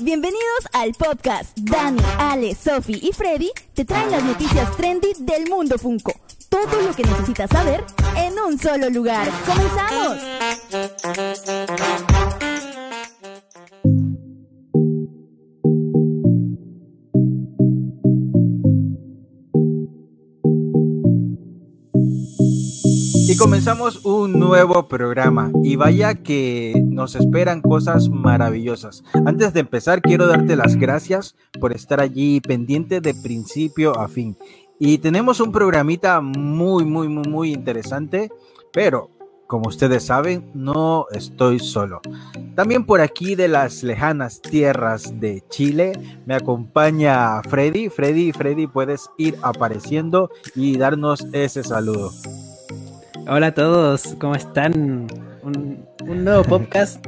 Bienvenidos al podcast. Dani, Ale, Sofi y Freddy te traen las noticias trendy del mundo Funko. Todo lo que necesitas saber en un solo lugar. ¡Comenzamos! Comenzamos un nuevo programa y vaya que nos esperan cosas maravillosas. Antes de empezar quiero darte las gracias por estar allí pendiente de principio a fin. Y tenemos un programita muy, muy, muy, muy interesante, pero como ustedes saben, no estoy solo. También por aquí de las lejanas tierras de Chile me acompaña Freddy. Freddy, Freddy, puedes ir apareciendo y darnos ese saludo. Hola a todos, ¿cómo están? Un, nuevo podcast,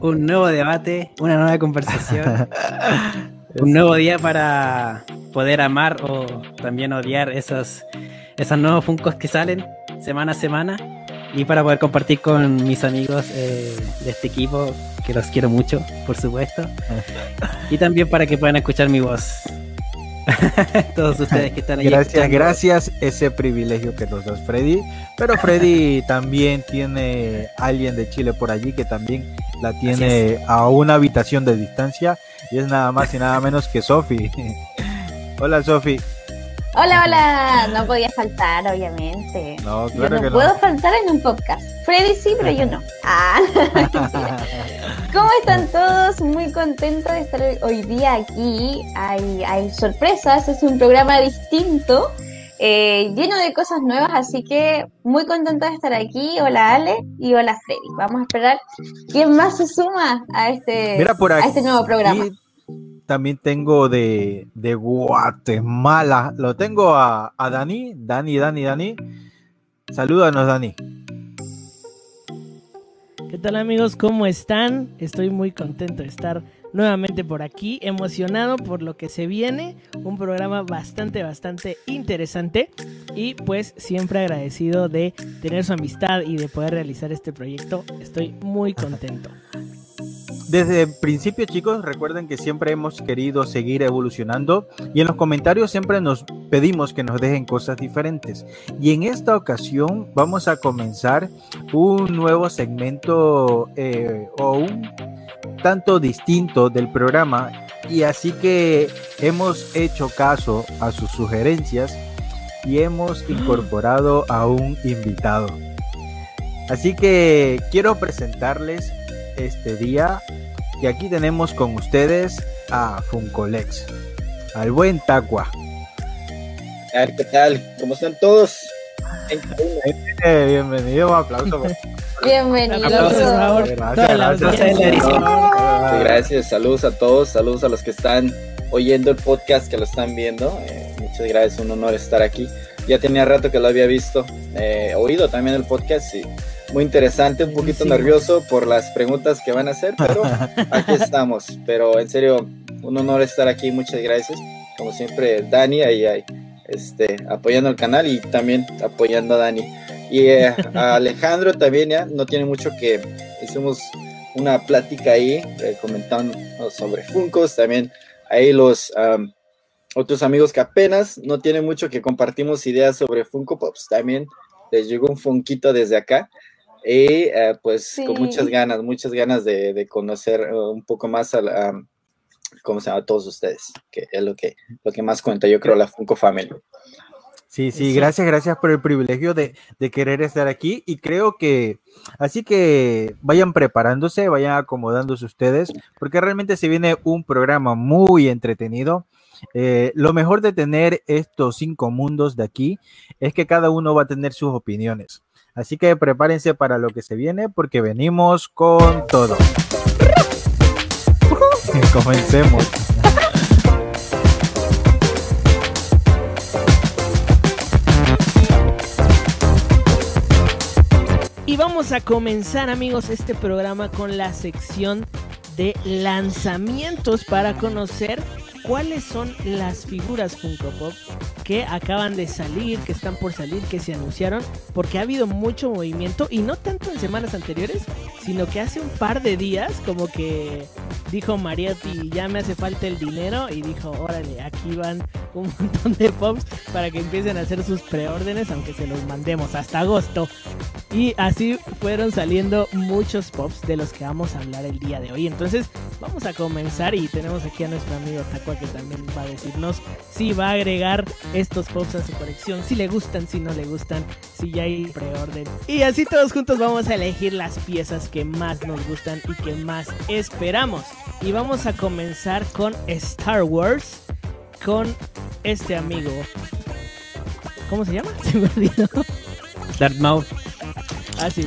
un nuevo debate, una nueva conversación, un nuevo día para poder amar o también odiar esos, esos nuevos funcos que salen semana a semana y para poder compartir con mis amigos eh, de este equipo, que los quiero mucho, por supuesto, y también para que puedan escuchar mi voz. Todos ustedes que están ahí. Gracias, gracias ese privilegio que nos da Freddy. Pero Freddy también tiene alguien de Chile por allí que también la tiene a una habitación de distancia y es nada más y nada menos que Sofi. hola Sofi. Hola, hola. No podía faltar, obviamente. No, claro yo no puedo faltar en un podcast. Freddy sí, pero yo no. Ah. ¿Cómo están todos? Muy contento de estar hoy día aquí. Hay, hay sorpresas, es un programa distinto, eh, lleno de cosas nuevas, así que muy contenta de estar aquí. Hola Ale y hola Freddy. Vamos a esperar quién más se suma a este, a este nuevo programa. También tengo de, de Guatemala. Lo tengo a, a Dani. Dani, Dani, Dani. Salúdanos, Dani. ¿Qué tal amigos? ¿Cómo están? Estoy muy contento de estar nuevamente por aquí, emocionado por lo que se viene, un programa bastante, bastante interesante y pues siempre agradecido de tener su amistad y de poder realizar este proyecto. Estoy muy contento. Desde el principio, chicos, recuerden que siempre hemos querido seguir evolucionando y en los comentarios siempre nos pedimos que nos dejen cosas diferentes. Y en esta ocasión vamos a comenzar un nuevo segmento eh, o un tanto distinto del programa y así que hemos hecho caso a sus sugerencias y hemos incorporado a un invitado. Así que quiero presentarles este día. Y aquí tenemos con ustedes a Funcolex, al buen Taqua. ¿Qué tal? ¿Cómo están todos? Eh, bienvenido, un aplauso. Bienvenido. Gracias, gracias, saludos a todos, saludos a los que están oyendo el podcast, que lo están viendo. Eh, muchas gracias, un honor estar aquí. Ya tenía rato que lo había visto, eh, oído también el podcast y muy interesante, un poquito nervioso por las preguntas que van a hacer, pero aquí estamos. Pero en serio, un honor estar aquí, muchas gracias. Como siempre, Dani ahí, ahí este, apoyando el canal y también apoyando a Dani. Y eh, a Alejandro también ya no tiene mucho que hicimos una plática ahí eh, comentando sobre Funcos, también ahí los otros amigos que apenas no tienen mucho que compartimos ideas sobre Funko Pops, también les llegó un funquito desde acá. Y eh, pues con muchas ganas, muchas ganas de, conocer eh, un poco más a, la, ¿cómo se llama? todos ustedes, que es lo que, lo que más cuenta, yo creo, la Funko Family. Sí, sí, gracias, gracias por el privilegio de, de, querer estar aquí y creo que así que vayan preparándose, vayan acomodándose ustedes, porque realmente se viene un programa muy entretenido. Eh, lo mejor de tener estos cinco mundos de aquí es que cada uno va a tener sus opiniones. Así que prepárense para lo que se viene porque venimos con todo. Comencemos. Y vamos a comenzar amigos este programa con la sección de lanzamientos para conocer cuáles son las figuras Funko Pop que acaban de salir, que están por salir, que se anunciaron, porque ha habido mucho movimiento y no tanto en semanas anteriores, sino que hace un par de días como que dijo Mariotti, ya me hace falta el dinero y dijo, órale, aquí van un montón de pops para que empiecen a hacer sus preórdenes, aunque se los mandemos hasta agosto. Y así fueron saliendo muchos pops de los que vamos a hablar el día de hoy. Entonces vamos a comenzar y tenemos aquí a nuestro amigo Takua que también va a decirnos si va a agregar estos pops a su colección, si le gustan, si no le gustan, si ya hay preorden. Y así todos juntos vamos a elegir las piezas que más nos gustan y que más esperamos. Y vamos a comenzar con Star Wars, con este amigo. ¿Cómo se llama? Se me olvidó. Darth. Ah, sí.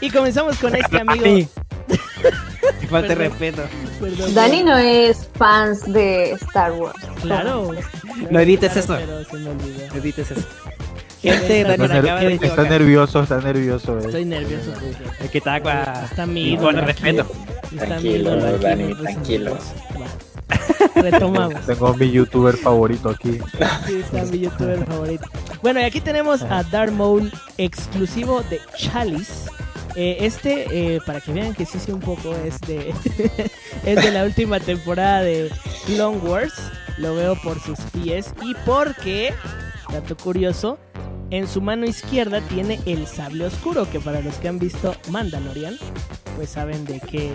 Y comenzamos con este amigo. Me falta respeto. Perdón, Dani no es fans de Star Wars. Claro. No edites eso. Pero se me olvidó. No edites eso. Gente, Dani Está, acaba de ner- está equivocar. nervioso, está nervioso. eh. Estoy nervioso. porque Es que está Está mi con respeto. Está Tranquilo, Dani, tranquilo. Retomamos. Tengo mi youtuber favorito aquí. Sí, está mi youtuber favorito. Bueno, y aquí tenemos a Darth Maul exclusivo de Chalice. Eh, este, eh, para que vean que sí sé un poco, es de, es de la última temporada de Clone Wars. Lo veo por sus pies y porque, dato curioso, en su mano izquierda tiene el sable oscuro, que para los que han visto Mandalorian, pues saben de qué,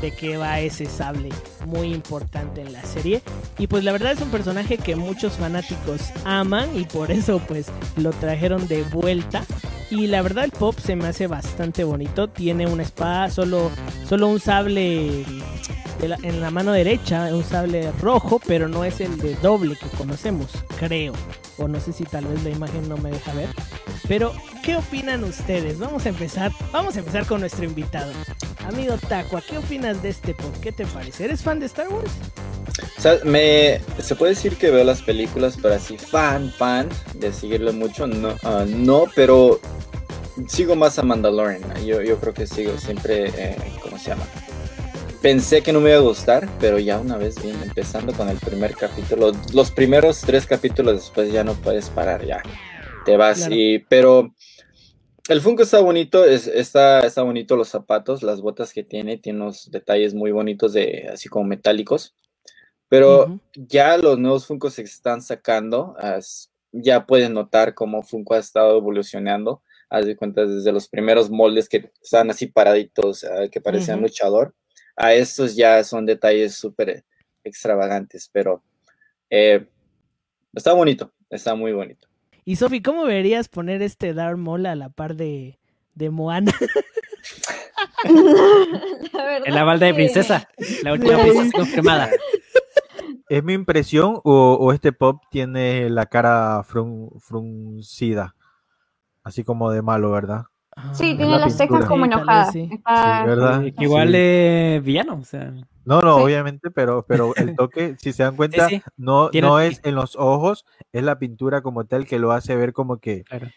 de qué va ese sable muy importante en la serie. Y pues la verdad es un personaje que muchos fanáticos aman y por eso pues lo trajeron de vuelta. Y la verdad el pop se me hace bastante bonito. Tiene una espada, solo, solo un sable en la mano derecha, un sable rojo, pero no es el de doble que conocemos, creo. O no sé si tal vez la imagen no me deja ver. Pero, ¿qué opinan ustedes? Vamos a empezar, vamos a empezar con nuestro invitado. Amigo Tacua, ¿qué opinas de este pop? ¿Qué te parece? ¿Eres fan de Star Wars? O sea, me, se puede decir que veo las películas, pero así fan, fan de seguirlo mucho, no, ah, no pero sigo más a Mandalorian. Yo, yo creo que sigo siempre, eh, ¿cómo se llama? Pensé que no me iba a gustar, pero ya una vez bien, empezando con el primer capítulo, los primeros tres capítulos después ya no puedes parar, ya te vas. Claro. Y, pero el Funko está bonito, es, está, está bonito los zapatos, las botas que tiene, tiene unos detalles muy bonitos de así como metálicos. Pero ya los nuevos Funko se están sacando, as- ya pueden notar cómo Funko ha estado evolucionando. Haz de cuenta desde los primeros moldes que estaban así paraditos, ah, que parecían luchador, a estos ya son detalles súper extravagantes, pero eh, está bonito, está muy bonito. Y Sofi, ¿cómo verías poner este Darth Maul a la par de, de Moana? La En la balda de princesa. La última Sí. princesa confirmada. ¿Es mi impresión o, o este pop tiene la cara frun- fruncida? Así como de malo, ¿verdad? Sí, Es tiene la las cejas como Sí, enojadas. sí. Está- Sí, ¿verdad? Que igual Sí. es villano, o sea. No, no, Sí. obviamente, pero, pero el toque, si se dan cuenta, sí. no, no es en los ojos, es la pintura como tal que lo hace ver como que Claro.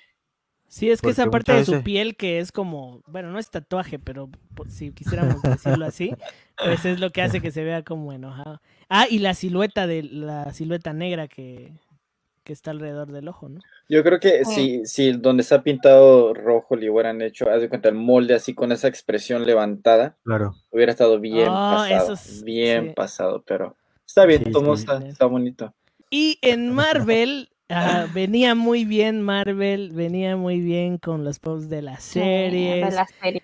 Sí, es que esa parte de su piel que es como, bueno, no es tatuaje, pero si quisiéramos decirlo así, pues es lo que hace que se vea como enojado. Ah, y la silueta de la silueta negra que, que está alrededor del ojo, ¿no? Yo creo que Sí. si, si donde está pintado rojo le hubieran hecho, haz de cuenta, el molde así con esa expresión levantada, Claro. hubiera estado bien Ah, pasado, eso es- bien sí. pasado, pero está bien, Sí, todo sí. está, está bonito. Y en Marvel ah, venía muy bien Marvel, venía muy bien con los posts de las Sí, series. de la serie.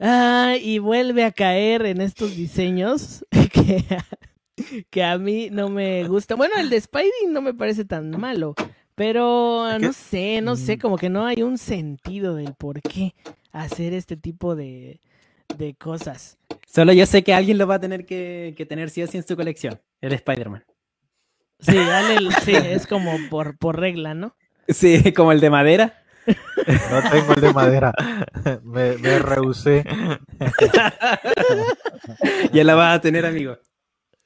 Ah, y vuelve a caer en estos diseños que, que a mí no me gusta. Bueno, el de Spidey no me parece tan malo, pero no sé, no sé, Mm. como que no hay un sentido del por qué hacer este tipo de, de cosas. Solo yo sé que alguien lo va a tener que, que tener sí o sí en su colección. El Spider-Man. Sí, dale, el- sí, es como por, por regla, ¿no? Sí, como el de madera. No tengo el de madera. me, me rehusé. Ya la va a tener, amigo.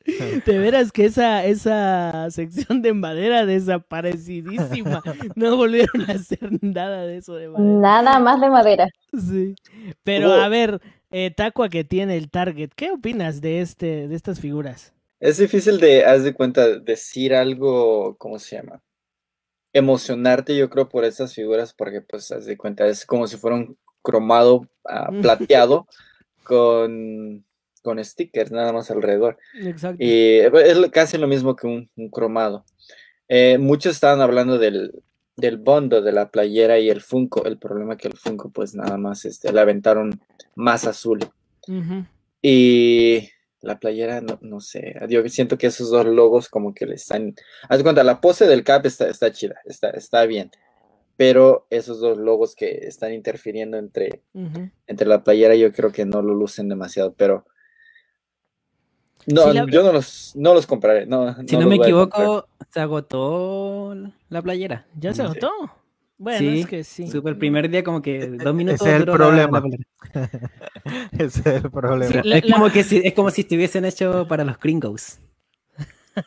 De veras que esa, esa sección de madera desaparecidísima. No volvieron a hacer nada de eso de madera. Nada más de madera. Sí. Pero Hubo- a ver, eh, Tacua que tiene el Target, ¿qué opinas de este, de estas figuras? Es difícil de, haz de cuenta, decir algo, ¿cómo se llama? Emocionarte, yo creo, por esas figuras, porque, pues, haz de cuenta, es como si fuera un cromado ah, plateado, con, con stickers nada más alrededor. Exacto. Y es casi lo mismo que un, cromado. Eh, muchos estaban hablando del, del bondo de la playera y el Funko. El problema es que el Funko, pues nada más este, le aventaron más azul. Y la playera, no, sé. Yo siento que esos dos logos, como que le están. Haz cuenta, la pose del cap está, está chida, está, está bien pero esos dos logos que están interfiriendo entre, entre la playera yo creo que no lo lucen demasiado, pero no, yo no los, no los compraré. No, si no, me equivoco, se agotó la playera. ¿Ya se agotó? Bueno, es que sí. Super el primer día como que dos minutos. Ese es el problema. Ese es el problema. es, como que si, es como si estuviesen hecho para los gringos.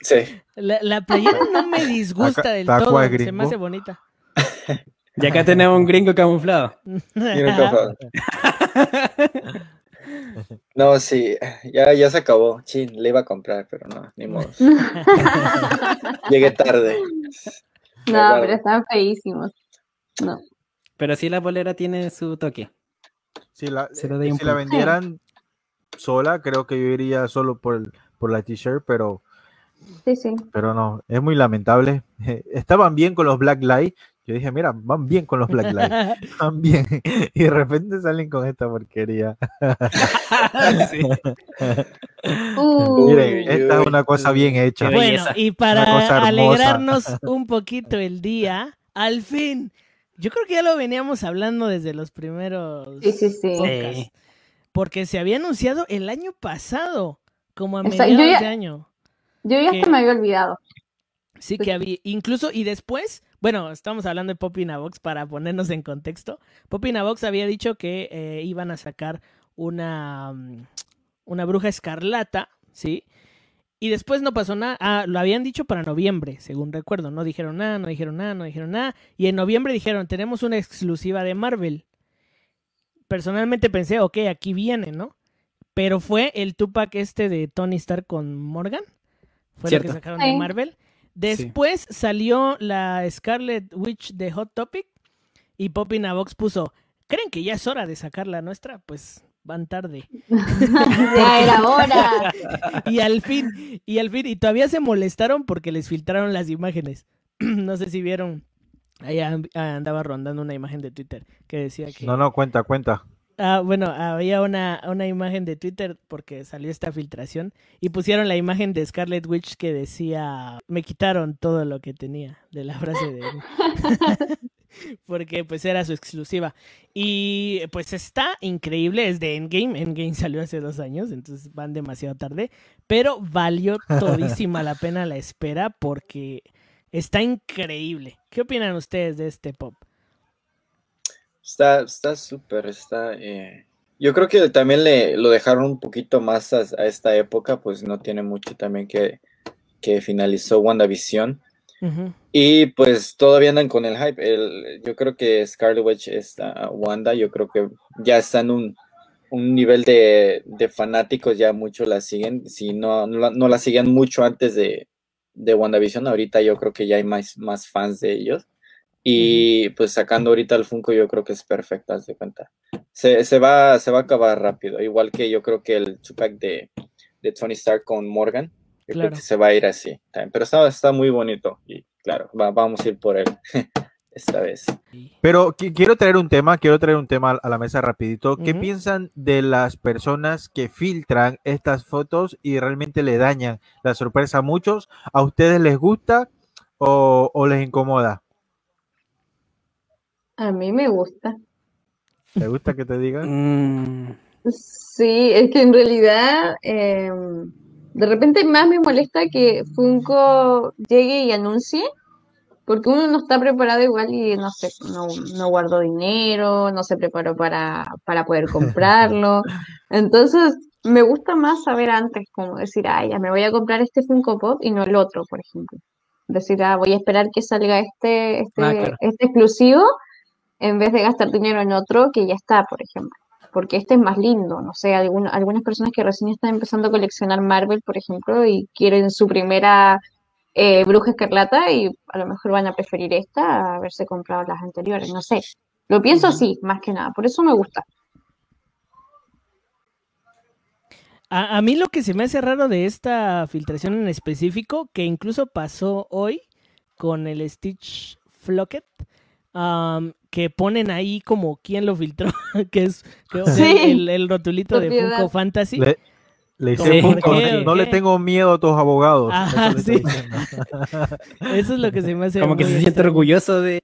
Sí. La, playera no me disgusta del todo, se me hace bonita. Y acá tenemos un gringo camuflado. No, sí, ya, ya se acabó. Chin, le iba a comprar, pero no, ni modo. Llegué tarde. No, pero están feísimos. No. Pero sí la bolera tiene su toque. Si la, si la vendieran sola, creo que yo iría solo por, por la t-shirt, pero Sí, sí. Pero no, es muy lamentable. Estaban bien con los Black Light, yo dije, mira, van bien con los Black Lives. Van bien. Y de repente salen con esta porquería. Miren, esta es una cosa bien hecha. Bueno, y para alegrarnos un poquito el día, al fin, yo creo que ya lo veníamos hablando desde los primeros sí, sí, sí. porque se había anunciado el año pasado, como a mediados de año. Yo ya se me había olvidado. Sí, que había, incluso, y después bueno, estamos hablando de Poppy Navox para ponernos en contexto. Poppy Navox había dicho que eh, iban a sacar una, mm, una bruja escarlata, ¿sí? Y después no pasó nada. Ah, lo habían dicho para noviembre, según recuerdo. No dijeron nada, no dijeron nada, no dijeron nada. Y en noviembre dijeron, tenemos una exclusiva de Marvel. Personalmente pensé, ok, aquí viene, ¿no? Pero fue el Tupac este de Tony Stark con Morgan. Fue lo que sacaron de Marvel. Después salió la Scarlet Witch de Hot Topic y Poppy Navox puso, ¿creen que ya es hora de sacar la nuestra? Pues van tarde. ya era hora. y al fin, y al fin, y todavía se molestaron porque les filtraron las imágenes. no sé si vieron, ahí andaba rondando una imagen de Twitter que decía que... No, no, cuenta, cuenta. Ah, bueno, había una, una imagen de Twitter porque salió esta filtración y pusieron la imagen de Scarlet Witch que decía, me quitaron todo lo que tenía de la frase de... porque pues era su exclusiva. Y pues está increíble, es de Endgame, Endgame salió hace dos años, entonces van demasiado tarde, pero valió todísima la pena la espera porque está increíble. ¿Qué opinan ustedes de este pop? Está, está súper, está. Eh, yo creo que también le lo dejaron un poquito más a, esta época, pues no tiene mucho también que, que finalizó WandaVision. Y pues todavía andan con el hype. El, yo creo que Scarlet Witch, está, Wanda, yo creo que ya está en un, un nivel de, de, fanáticos, ya muchos la siguen. Si no, no, la siguen mucho antes de, de WandaVision, ahorita yo creo que ya hay más, más fans de ellos. Y pues sacando ahorita el Funko yo creo que es perfecto, haz de cuenta. Se, se, va, se va a acabar rápido, igual que yo creo que el Tupac de, de Tony Stark con Morgan, creo que se va a ir así. Pero está, está muy bonito y claro, vamos a ir por él esta vez. Pero quiero traer un tema, quiero traer un tema a la mesa rapidito. ¿Qué piensan de las personas que filtran estas fotos y realmente le dañan la sorpresa a muchos? ¿A ustedes les gusta o, o les incomoda? A mí me gusta. ¿Te gusta que te digan? Mm. Sí, es que en realidad em, de repente más me molesta que Funko llegue y anuncie, porque uno no está preparado igual y no sé, no, no guardó dinero, no se preparó para, para poder comprarlo. Entonces, me gusta más saber antes, como decir, ah, ya me voy a comprar este Funko Pop y no el otro, por ejemplo. Decir, ah, voy a esperar que salga este, este, ah, este exclusivo en vez de gastar dinero en otro que ya está, por ejemplo. Porque este es más lindo, no sé, algunas personas que recién están empezando a coleccionar Marvel, por ejemplo, y quieren su primera eh, Bruja Escarlata y a lo mejor van a preferir esta a haberse comprado las anteriores, no sé. Lo pienso así, más que nada, por eso me gusta. A, a, mí lo que se me hace raro de esta filtración en específico, que incluso pasó hoy con el Stitch Flocket, um, que ponen ahí como quién lo filtró, que es que, sí. el, el, rotulito de Funko Fantasy. Le, le hice Funko, no le tengo miedo a tus abogados. Ajá, eso, sí. eso es lo que se me hace. Como que se siente orgulloso de,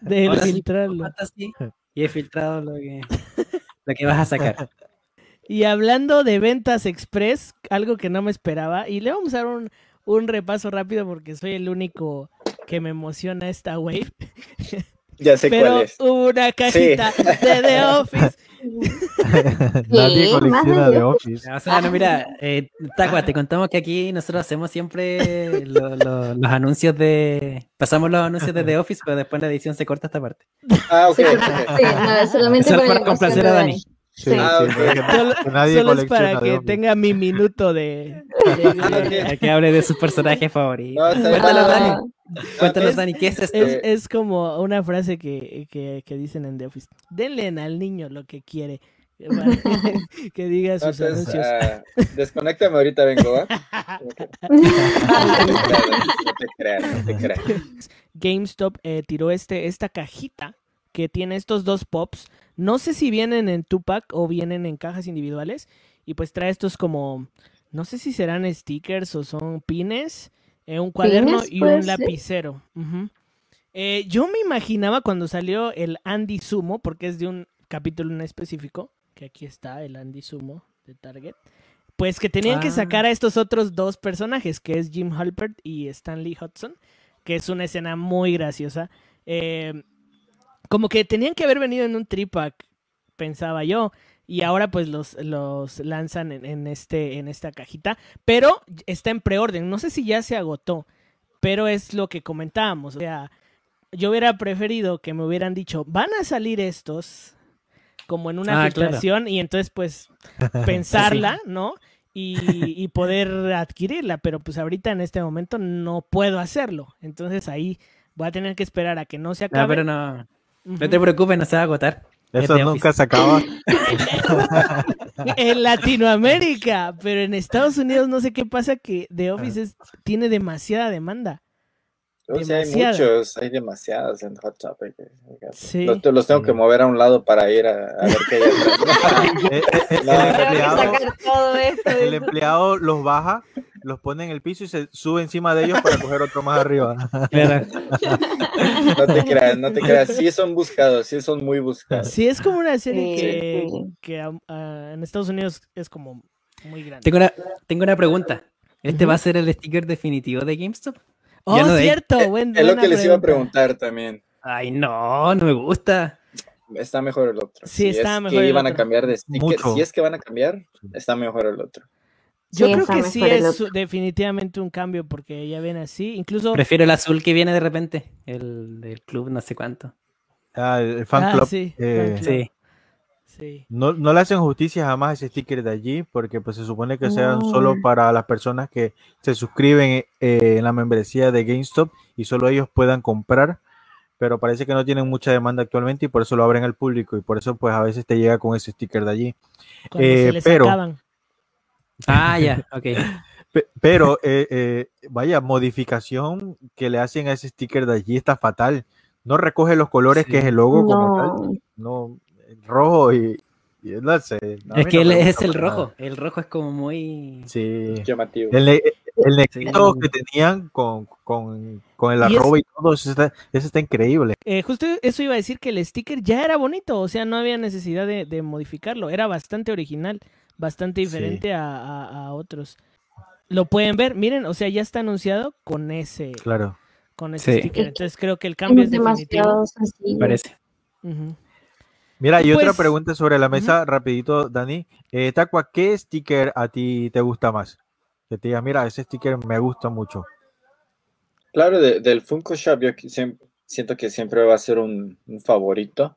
de filtrarlo. Fantasy, y he filtrado lo que, lo que vas a sacar. Y hablando de ventas express, algo que no me esperaba, y le vamos a dar un, un repaso rápido porque soy el único que me emociona esta wave. Ya sé Pero cuál es. hubo una cajita sí. de The Office. Nadie colecciona The Office. O sea, no, mira, eh, Tacua, te contamos que aquí nosotros hacemos siempre lo, lo, los anuncios de. Pasamos los anuncios de The Office, pero después la edición se corta esta parte. Ah, ok. Sí, sí, no, solamente Eso para complacer a Dani. Sí, Ah, sí, Solo, es para que tenga mi minuto de. de- Ah, ok. Que hable de sus personajes favoritos. No, Ah, Dani. Cuéntanos, Es- Dani, ¿qué es esto? Es, es como una frase que, que, que dicen en The Office. Denle al niño lo que quiere. para que diga sus Entonces, anuncios. ah, desconéctame ahorita, vengo, ¿va? No te creas, no te creas. GameStop eh, tiró este, esta cajita que tiene estos dos pops. No sé si vienen en Tupac o vienen en cajas individuales. Y pues trae estos como, no sé si serán stickers o son pines, eh, un cuaderno ¿Pines? y un lapicero. Eh, yo me imaginaba cuando salió el Andy Sumo, porque es de un capítulo en específico, que aquí está el Andy Sumo de Target. Pues que tenían que Ah. sacar a estos otros dos personajes, que es Jim Halpert y Stanley Hudson, que es una escena muy graciosa. Eh, como que tenían que haber venido en un tripack, pensaba yo. Y ahora pues los, los lanzan en, en este, en esta cajita. Pero está en preorden. No sé si ya se agotó. Pero es lo que comentábamos. O sea, yo hubiera preferido que me hubieran dicho, van a salir estos como en una Ah, claro. filtración y entonces pues pensarla, ¿no? Y, y poder adquirirla, pero pues ahorita en este momento no puedo hacerlo. Entonces ahí voy a tener que esperar a que no se acabe. No, pero no, no te preocupes, no se va a agotar. Es Eso nunca se acaba. En Latinoamérica, pero en Estados Unidos no sé qué pasa que The Office es- tiene demasiada demanda. O sea, hay muchos, hay demasiados en Hot Topic. Sí. Los, los tengo que mover a un lado para ir a, a ver qué hay atrás. Eh, eh, eh, No, el, que que empleado, el empleado los baja, los pone en el piso y se sube encima de ellos para coger otro más arriba. No te creas, no te creas. Sí son buscados, sí son muy buscados. Sí, es como una serie Sí, que, que, en Estados Unidos es como muy grande. Tengo una, tengo una pregunta. ¿Este va a ser el sticker definitivo de GameStop? Oh, Ya no de- cierto, buen- Es lo que les iba a pregunta. preguntar también. Ay, no, no me gusta. Está mejor el otro. Sí, Si está es mejor que el iban a otro. cambiar de sticker. Mucho. Si es que van a cambiar, está mejor el otro. Yo Sí, creo que sí es otro. definitivamente un cambio porque ya ven así. Incluso Prefiero el azul que viene de repente, el del club no sé cuánto. Ah, el fan Ah, club. sí, eh, fan club. Sí. Sí. No, no le hacen justicia jamás a ese sticker de allí, porque pues se supone que sean No. solo para las personas que se suscriben eh, en la membresía de GameStop y solo ellos puedan comprar, pero parece que no tienen mucha demanda actualmente y por eso lo abren al público y por eso pues a veces te llega con ese sticker de allí. Eh, se les pero-. Ah, ya, ok. Pe- Pero eh, eh, vaya, modificación que le hacen a ese sticker de allí está fatal. No recoge los colores Sí. que es el logo como tal. No. No, el rojo y, y no sé. a mí Es que no él es el nada. rojo. El rojo es como muy. Sí. Llamativo. El, el negrito Sí. que tenían con, con, con el Y arroba y todo, eso está, eso está increíble. Eh, justo eso iba a decir que el sticker ya era bonito, o sea, no había necesidad de, de modificarlo. Era bastante original, bastante Sí. diferente a, a- a otros. Lo pueden ver, miren, o sea, ya está anunciado con ese, Claro. con ese Sí. sticker. Entonces creo que el cambio Es es definitivo. demasiado. Parece. Ujú. Mira, y otra Pues- pregunta sobre la mesa, rapidito, Dani. Eh, Tacua, ¿qué sticker a ti te gusta más? Que te diga, mira, ese sticker me gusta mucho. Claro, de- del Funko Shop yo qui- siem- siento que siempre va a ser un, un favorito.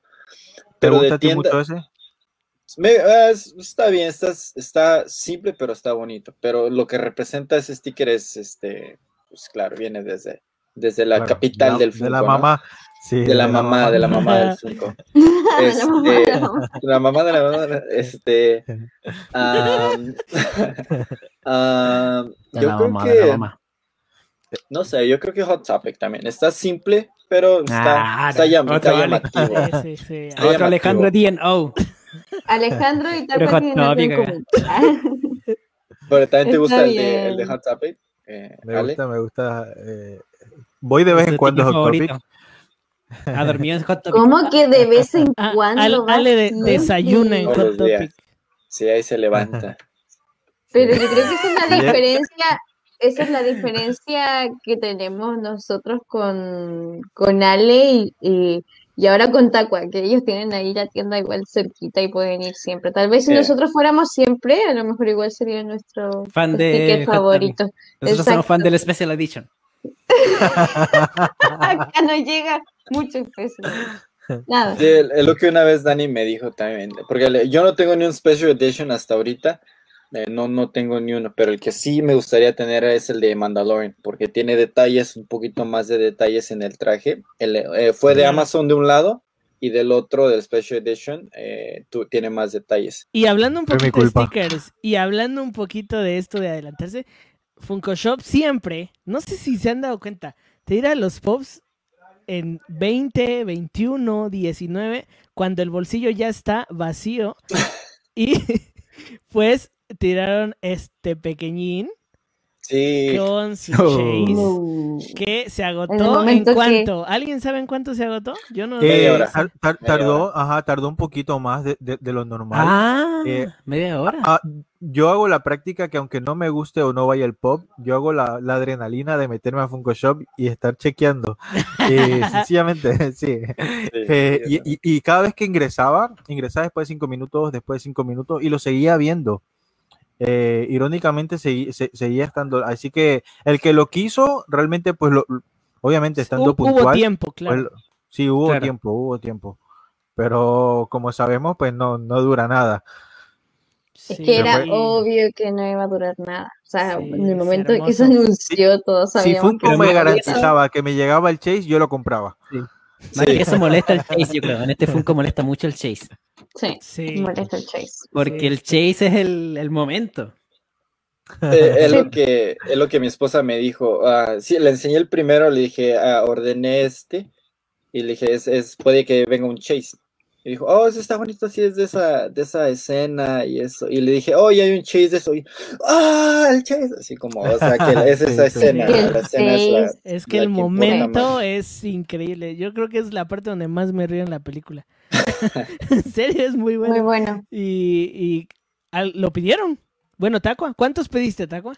¿Te Pero gusta de a ti tienda, mucho ese? me- es- está bien, está, está simple, pero está bonito. Pero lo que representa ese sticker es, este, pues claro, viene desde, desde la Claro, capital de la- del De Funko. la ¿no? Sí, De la mamá, de la mamá del Funko. Este, la mamá de la mamá, este, yo creo que, no sé, yo creo que Hot Topic también está simple, pero está, está, llamativo. Sí, sí, sí. Otro Alejandro DNO. Alejandro y común. Pero también te gusta el de, el de, Hot Topic. Eh, me gusta, me gusta. Eh, voy de vez en cuando a Hot Topic. A dormir en Hot Topic. ¿Cómo que de vez en ah, cuando? Ale, de, desayuna en Hot Topic. Sí, ahí se levanta. Pero yo creo que es una diferencia, esa es la diferencia que tenemos nosotros con, con Ale y, y, ahora con Taqua, que ellos tienen ahí la tienda igual cerquita y pueden ir siempre. Tal vez si nosotros fuéramos siempre, a lo mejor igual sería nuestro fan de favorito. Nosotros somos fan del Special Edition. Acá no llega mucho peso. Nada. es lo que una vez Dani me dijo también, porque yo no tengo ni un Special Edition hasta ahorita, eh, no, no tengo ni uno, pero el que sí me gustaría tener es el de Mandalorian, porque tiene detalles, un poquito más de detalles en el traje. Eh, fue de Amazon de un lado y del otro, del Special Edition, eh, tú, tiene más detalles. Y hablando un poquito de stickers, y hablando un poquito de esto de adelantarse, Funko Shop siempre, no sé si se han dado cuenta, te dirá los pops en 20, 21, 19, cuando el bolsillo ya está vacío. y pues tiraron este pequeñín con su chase que se agotó en, cuánto. ¿Alguien sabe en cuánto se agotó? Yo no. Eh, tardó, ajá, tardó un poquito más de, lo normal. Ah, eh, media hora. Ah, yo hago la práctica que aunque no me guste o no vaya el pop, yo hago la, adrenalina de meterme a Funko Shop y estar chequeando. Eh, sencillamente, sí. y, y, cada vez que ingresaba, ingresaba después de cinco minutos, después de cinco minutos y lo seguía viendo. Eh, irónicamente seguía estando, así que el que lo quiso, realmente, pues, lo, obviamente estando puntual. Hubo tiempo, pues, claro. sí, hubo tiempo, hubo tiempo. Pero como sabemos, pues no, no dura nada. Es que era obvio que no iba a durar nada. O sea, en el momento en que se anunció, todos sabíamos. Si Funko me garantizaba que me llegaba el Chase, yo lo compraba. Sí. Eso molesta el Chase, yo creo. En este Funko molesta mucho el Chase. Sí, sí. molesta el Chase. Porque el Chase es el, el momento. Eh, es, lo que, es lo que mi esposa me dijo. Uh, sí, le enseñé el primero, le dije, uh, ordené este. Y le dije, es, es, puede que venga un Chase. Y dijo, oh, eso está bonito así, es de esa, de esa escena y eso. Y le dije, oh, ya hay un chase de eso. Y, ah, el chase. Así como, o sea, que es esa escena. La escena es, es, que el momento es increíble. Yo creo que es la parte donde más me río en la película. en serio, es muy bueno. Muy bueno. Y, y lo pidieron. Bueno, Tacua, ¿cuántos pediste, Tacua?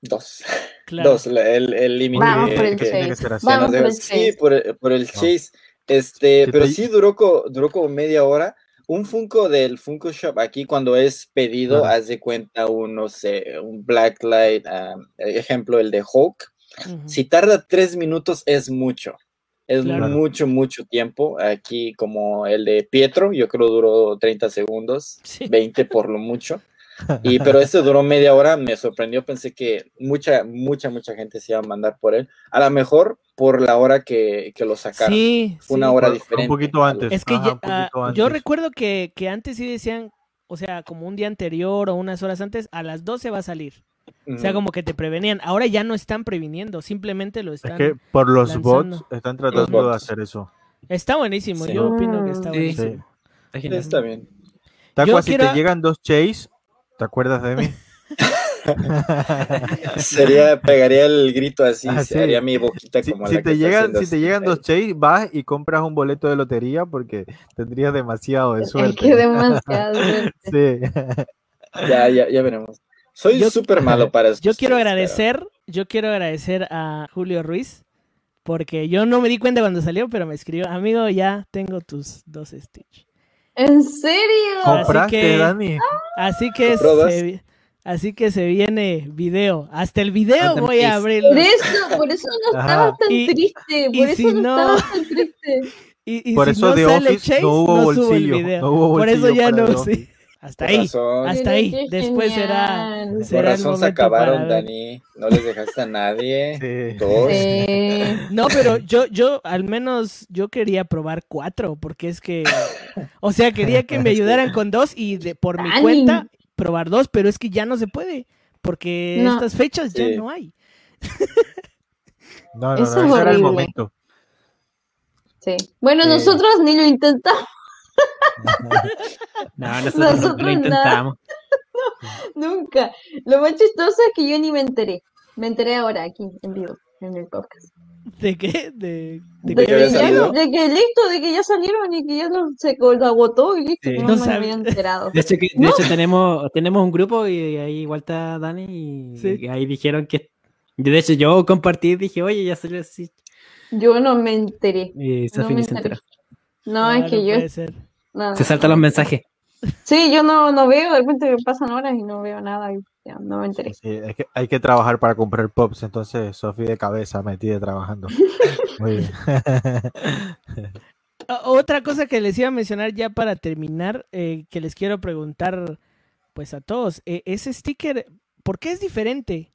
Dos. Dos, el límite. Vamos por el chase. Vamos por el chase. Sí, por, por el chase. Este, pero sí duró, duró como media hora. Un Funko del Funko Shop aquí cuando es pedido, haz de cuenta un, no sé, un Blacklight, ah, ejemplo el de Hulk. Si tarda tres minutos es mucho. Es mucho, mucho tiempo. Aquí como el de Pietro, yo creo duró 30 segundos, 20 por lo mucho. Y, pero este duró media hora, me sorprendió, pensé que mucha, mucha, mucha gente se iba a mandar por él. A lo mejor por la hora que, que lo sacaron. Sí, Fue una hora diferente. Un poquito antes. Es que ah, yo recuerdo que, que, antes sí decían, o sea, como un día anterior o unas horas antes, a las 12 va a salir. O sea, como que te prevenían. Ahora ya no están previniendo, simplemente lo están. Es que por los bots están tratando de hacer eso. Está buenísimo, yo opino que está buenísimo. Está bien. si te llegan dos chase, ¿Te acuerdas de mí? Sería, pegaría el grito así, ah, haría mi boquita como si, te llegan, Si te llegan dos chase, vas y compras un boleto de lotería porque tendrías demasiado de suerte. Es que demasiado sí. Ya, ya, ya veremos. Soy súper malo para eso. Yo quiero agradecer, yo quiero agradecer a Julio Ruiz porque yo no me di cuenta cuando salió, pero me escribió, amigo, ya tengo tus dos Stitch. ¿En serio? ¿Compraste, así que, Dani? Así que, se, así que se viene video. Hasta el video voy a abrir. Por eso, por eso no estaba tan triste. Por eso no, estaba tan triste. Y, por eso no de Office Chase, no hubo bolsillo. No hubo bolsillo por eso ya no, sí. Hasta ahí, hasta ahí. Después será, será el se acabaron, Dani. No les dejaste a nadie. Dos. No, pero yo, yo, al menos, yo quería probar cuatro, porque es que, o sea, quería que me ayudaran con dos y de, por mi cuenta probar dos, pero es que ya no se puede, porque estas fechas ya no hay. no, no, no, ese era el momento. Sí. Bueno, nosotros ni lo intentamos. no, nosotros, no lo intentamos. nunca. Lo más chistoso es que yo ni me enteré. Me enteré ahora aquí en vivo, en el podcast. ¿De qué? De, de, que, de que listo, de que ya salieron y que ya no, se agotó y listo, no, me había enterado. De hecho, de hecho tenemos, tenemos un grupo y ahí igual está Dani y, ahí dijeron que de hecho yo compartí y dije, oye, ya salió así. Yo no me enteré. Y Sofi no se enteró. No, es que yo. Se saltan los mensajes. Sí, yo no, no veo, de repente pasan horas y no veo nada y no me enteré. Sí, es que hay que trabajar para comprar pops, entonces Sofi de cabeza metida trabajando. Muy bien. Otra cosa que les iba a mencionar ya para terminar, eh, que les quiero preguntar pues a todos, eh, ese sticker, ¿por qué es diferente?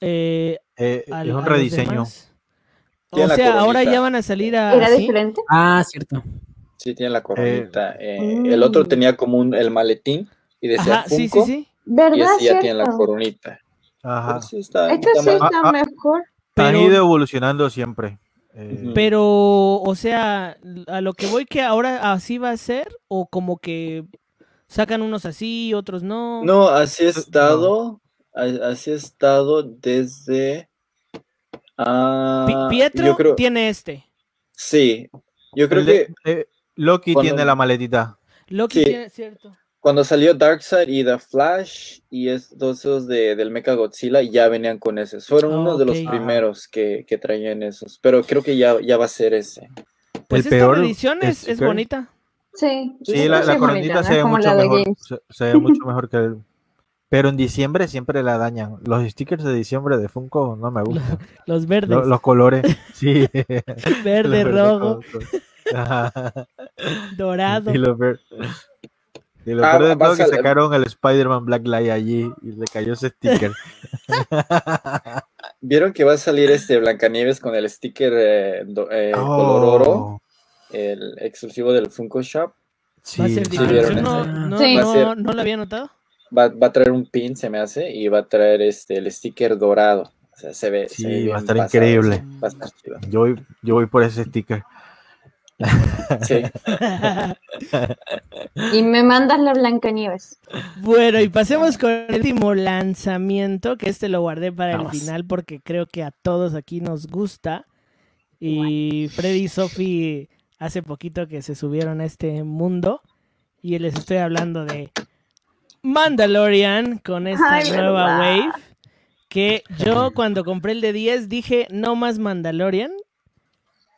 Eh, es un rediseño. O sea, ahora ya van a salir a. ¿Era diferente? Ah, cierto. Sí, tiene la coronita. Eh, mm. El otro tenía como un, el maletín y decía Funko. Sí, sí, sí. ¿Verdad? Y ese ya tiene la coronita. Ajá. Sí está, este sí está ah, ah, mejor. Han ido evolucionando siempre. Eh. Pero, o sea, a lo que voy que ahora así va a ser, o como que sacan unos así, otros no. No, así ha estado, así ha estado desde Ah, Pietro tiene este. Sí, yo creo que. Eh, Loki tiene la maletita. Loki tiene, cierto. Cuando salió Darkseid y The Flash y estos esos de, del Mecha Godzilla ya venían con esos. Fueron uno de los primeros que, que, traían esos. Pero creo que ya, ya va a ser ese. Pues esta edición es, es, bonita. Sí, sí la, la coronita se ve mucho mejor. Se, ve mucho mejor que el, pero en diciembre siempre la dañan. Los stickers de diciembre de Funko no me gustan. Los verdes. Los, colores, sí. Verde, rojo. Dorado. Y, lo ver... y lo ah, peor de que sacaron el Spider-Man Black Light allí y le cayó ese sticker. ¿Vieron que va a salir este Blancanieves con el sticker eh, eh, color oro? Oh. El exclusivo del Funko Shop. Sí, ¿Va a ser diferente? no, no, no, no lo había notado va, va, a traer un pin, se me hace, y va a traer este el sticker dorado. O sea, se ve. Sí, va a estar increíble. Yo voy, yo voy por ese sticker. Sí. y me mandas la Blancanieves. Bueno, y pasemos con el último lanzamiento, que este lo guardé para el final porque creo que a todos aquí nos gusta. Y Freddy y Sophie hace poquito que se subieron a este mundo y les estoy hablando de Mandalorian con esta nueva wave. Que yo cuando compré el de 10 dije no más Mandalorian.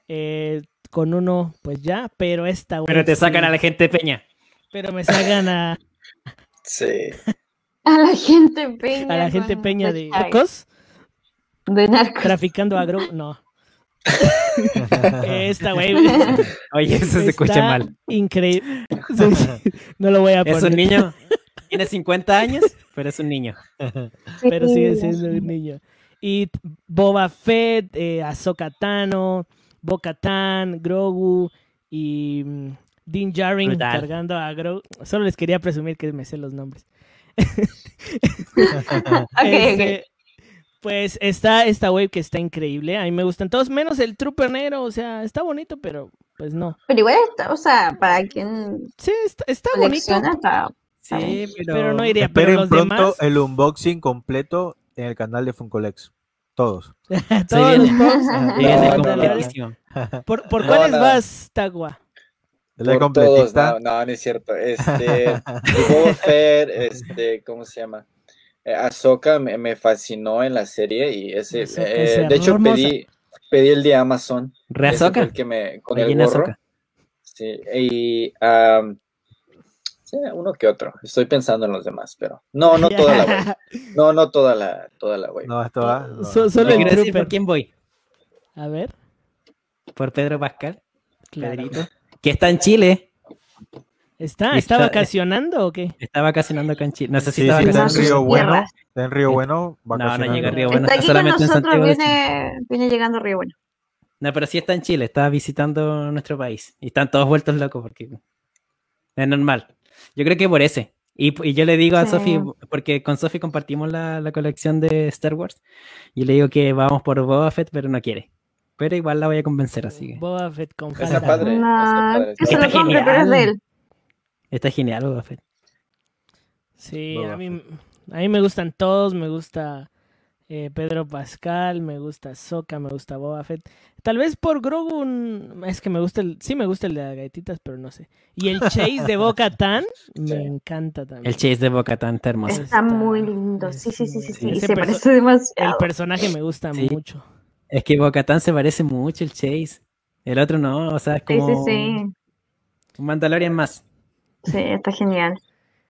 Eh, con uno, pues ya, pero esta Pero te sacan a la gente peña. Pero me sacan a. Sí. A la gente peña. A la gente peña de narcos. De narcos. Traficando agro. No. Esta wave. Oye, eso se escucha mal. Increíble. No lo voy a poner. Es un niño. Tiene 50 años, pero es un niño. pero sigue siendo un niño. Y Boba Fett, eh, Ahsoka Tano, bo Grogu y mm, Dean Djarin cargando a Grogu. Solo les quería presumir que me sé los nombres. Este, pues está esta wave que está increíble. A mí me gustan todos, menos el Trooper Negro. O sea, está bonito, pero pues no. Pero igual está, o sea, para quien. Sí, está, bonito. Sí, pero... no iría. Esperen pero pronto el unboxing completo en el canal de Funcolex. Todos. Todos ¿Por, ¿Por cuáles vas, Tagua? Por todos, no, no, no es cierto. Este, este, ¿cómo se llama? Eh, Ahsoka me, me, fascinó en la serie y ese, eh, de hecho pedí, pedí el de Amazon. ¿Re Ahsoka? El que me, con el gorro. Sí, y um, uno que otro. Estoy pensando en los demás, pero no, no toda la web. No, no toda la, toda la web. No, esto va. solo el decir por quién voy. A ver. Por Pedro Pascal. Pedrito. Que está en Chile. ¿Está, está, vacacionando o qué? Está vacacionando acá en Chile. No sé si Sí, está sí, está en. Río Bueno. Está en Río Bueno. No, no llega a Río Bueno. Está aquí con solamente en nosotros, Chile. viene, viene llegando a Río Bueno. No, pero sí está en Chile, está visitando nuestro país. Y están todos vueltos locos porque es normal. Yo creo que por ese. Y, y yo le digo a Sí. Sofi, porque con Sofi compartimos la, la colección de Star Wars. Y le digo que vamos por Boba Fett, pero no quiere. Pero igual la voy a convencer, así que. Boba Fett con Está falda. padre. No, está padre, que está se Está lo compre, pero es de genial. él. Está genial, Boba Fett. Sí, Boba a mí, a mí me gustan todos, me gusta eh, Pedro Pascal, me gusta Soka, me gusta Boba Fett. Tal vez por Grogu, es que me gusta el, sí me gusta el de las galletitas, pero no sé. Y el Chase de Boca Tan me encanta también. El chase de Boca tan hermoso. Está muy lindo. Sí, sí, sí, sí, sí. Se perso- parece El demasiado. personaje me gusta Sí. mucho. Es que Boca tan se parece mucho el chase. El otro no, o sea, es Sí, sí, como sí. un Mandalorian más. Sí, está genial.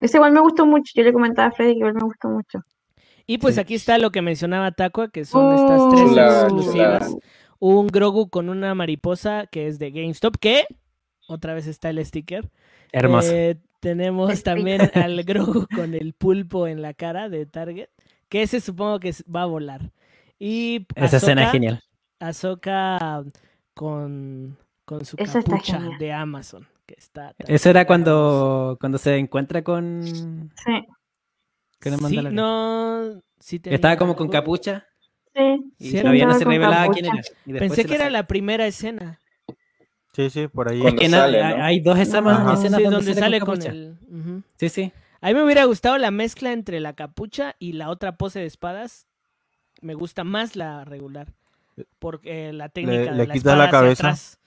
Ese igual me gustó mucho. Yo le comentaba a Freddy que igual me gustó mucho. Y pues Sí. aquí está lo que mencionaba Taco, que son estas tres exclusivas. Un Grogu con una mariposa que es de GameStop, que otra vez está el sticker. Hermoso. Eh, tenemos Sticker. también al Grogu con el pulpo en la cara de Target, que ese supongo que va a volar. Y Esa escena genial. Ahsoka con, con su está capucha de Amazon, que está... Eso era cuando, cuando se encuentra con, Sí, con Sí, Mandalorian. no... sí Estaba como con capucha sí. y Sí, todavía no se con revelaba quién era. Pensé que la era la primera escena. Sí, sí, por ahí. Es Cuando que no, sale, hay- ¿no? hay dos escenas, Ajá. escenas Sí, donde, donde sale con capucha. el... Sí, sí. A mí me hubiera gustado la mezcla entre la capucha y la otra pose de espadas. Me gusta más la regular. Porque la técnica le de la quitas la espada hacia cabeza. atrás.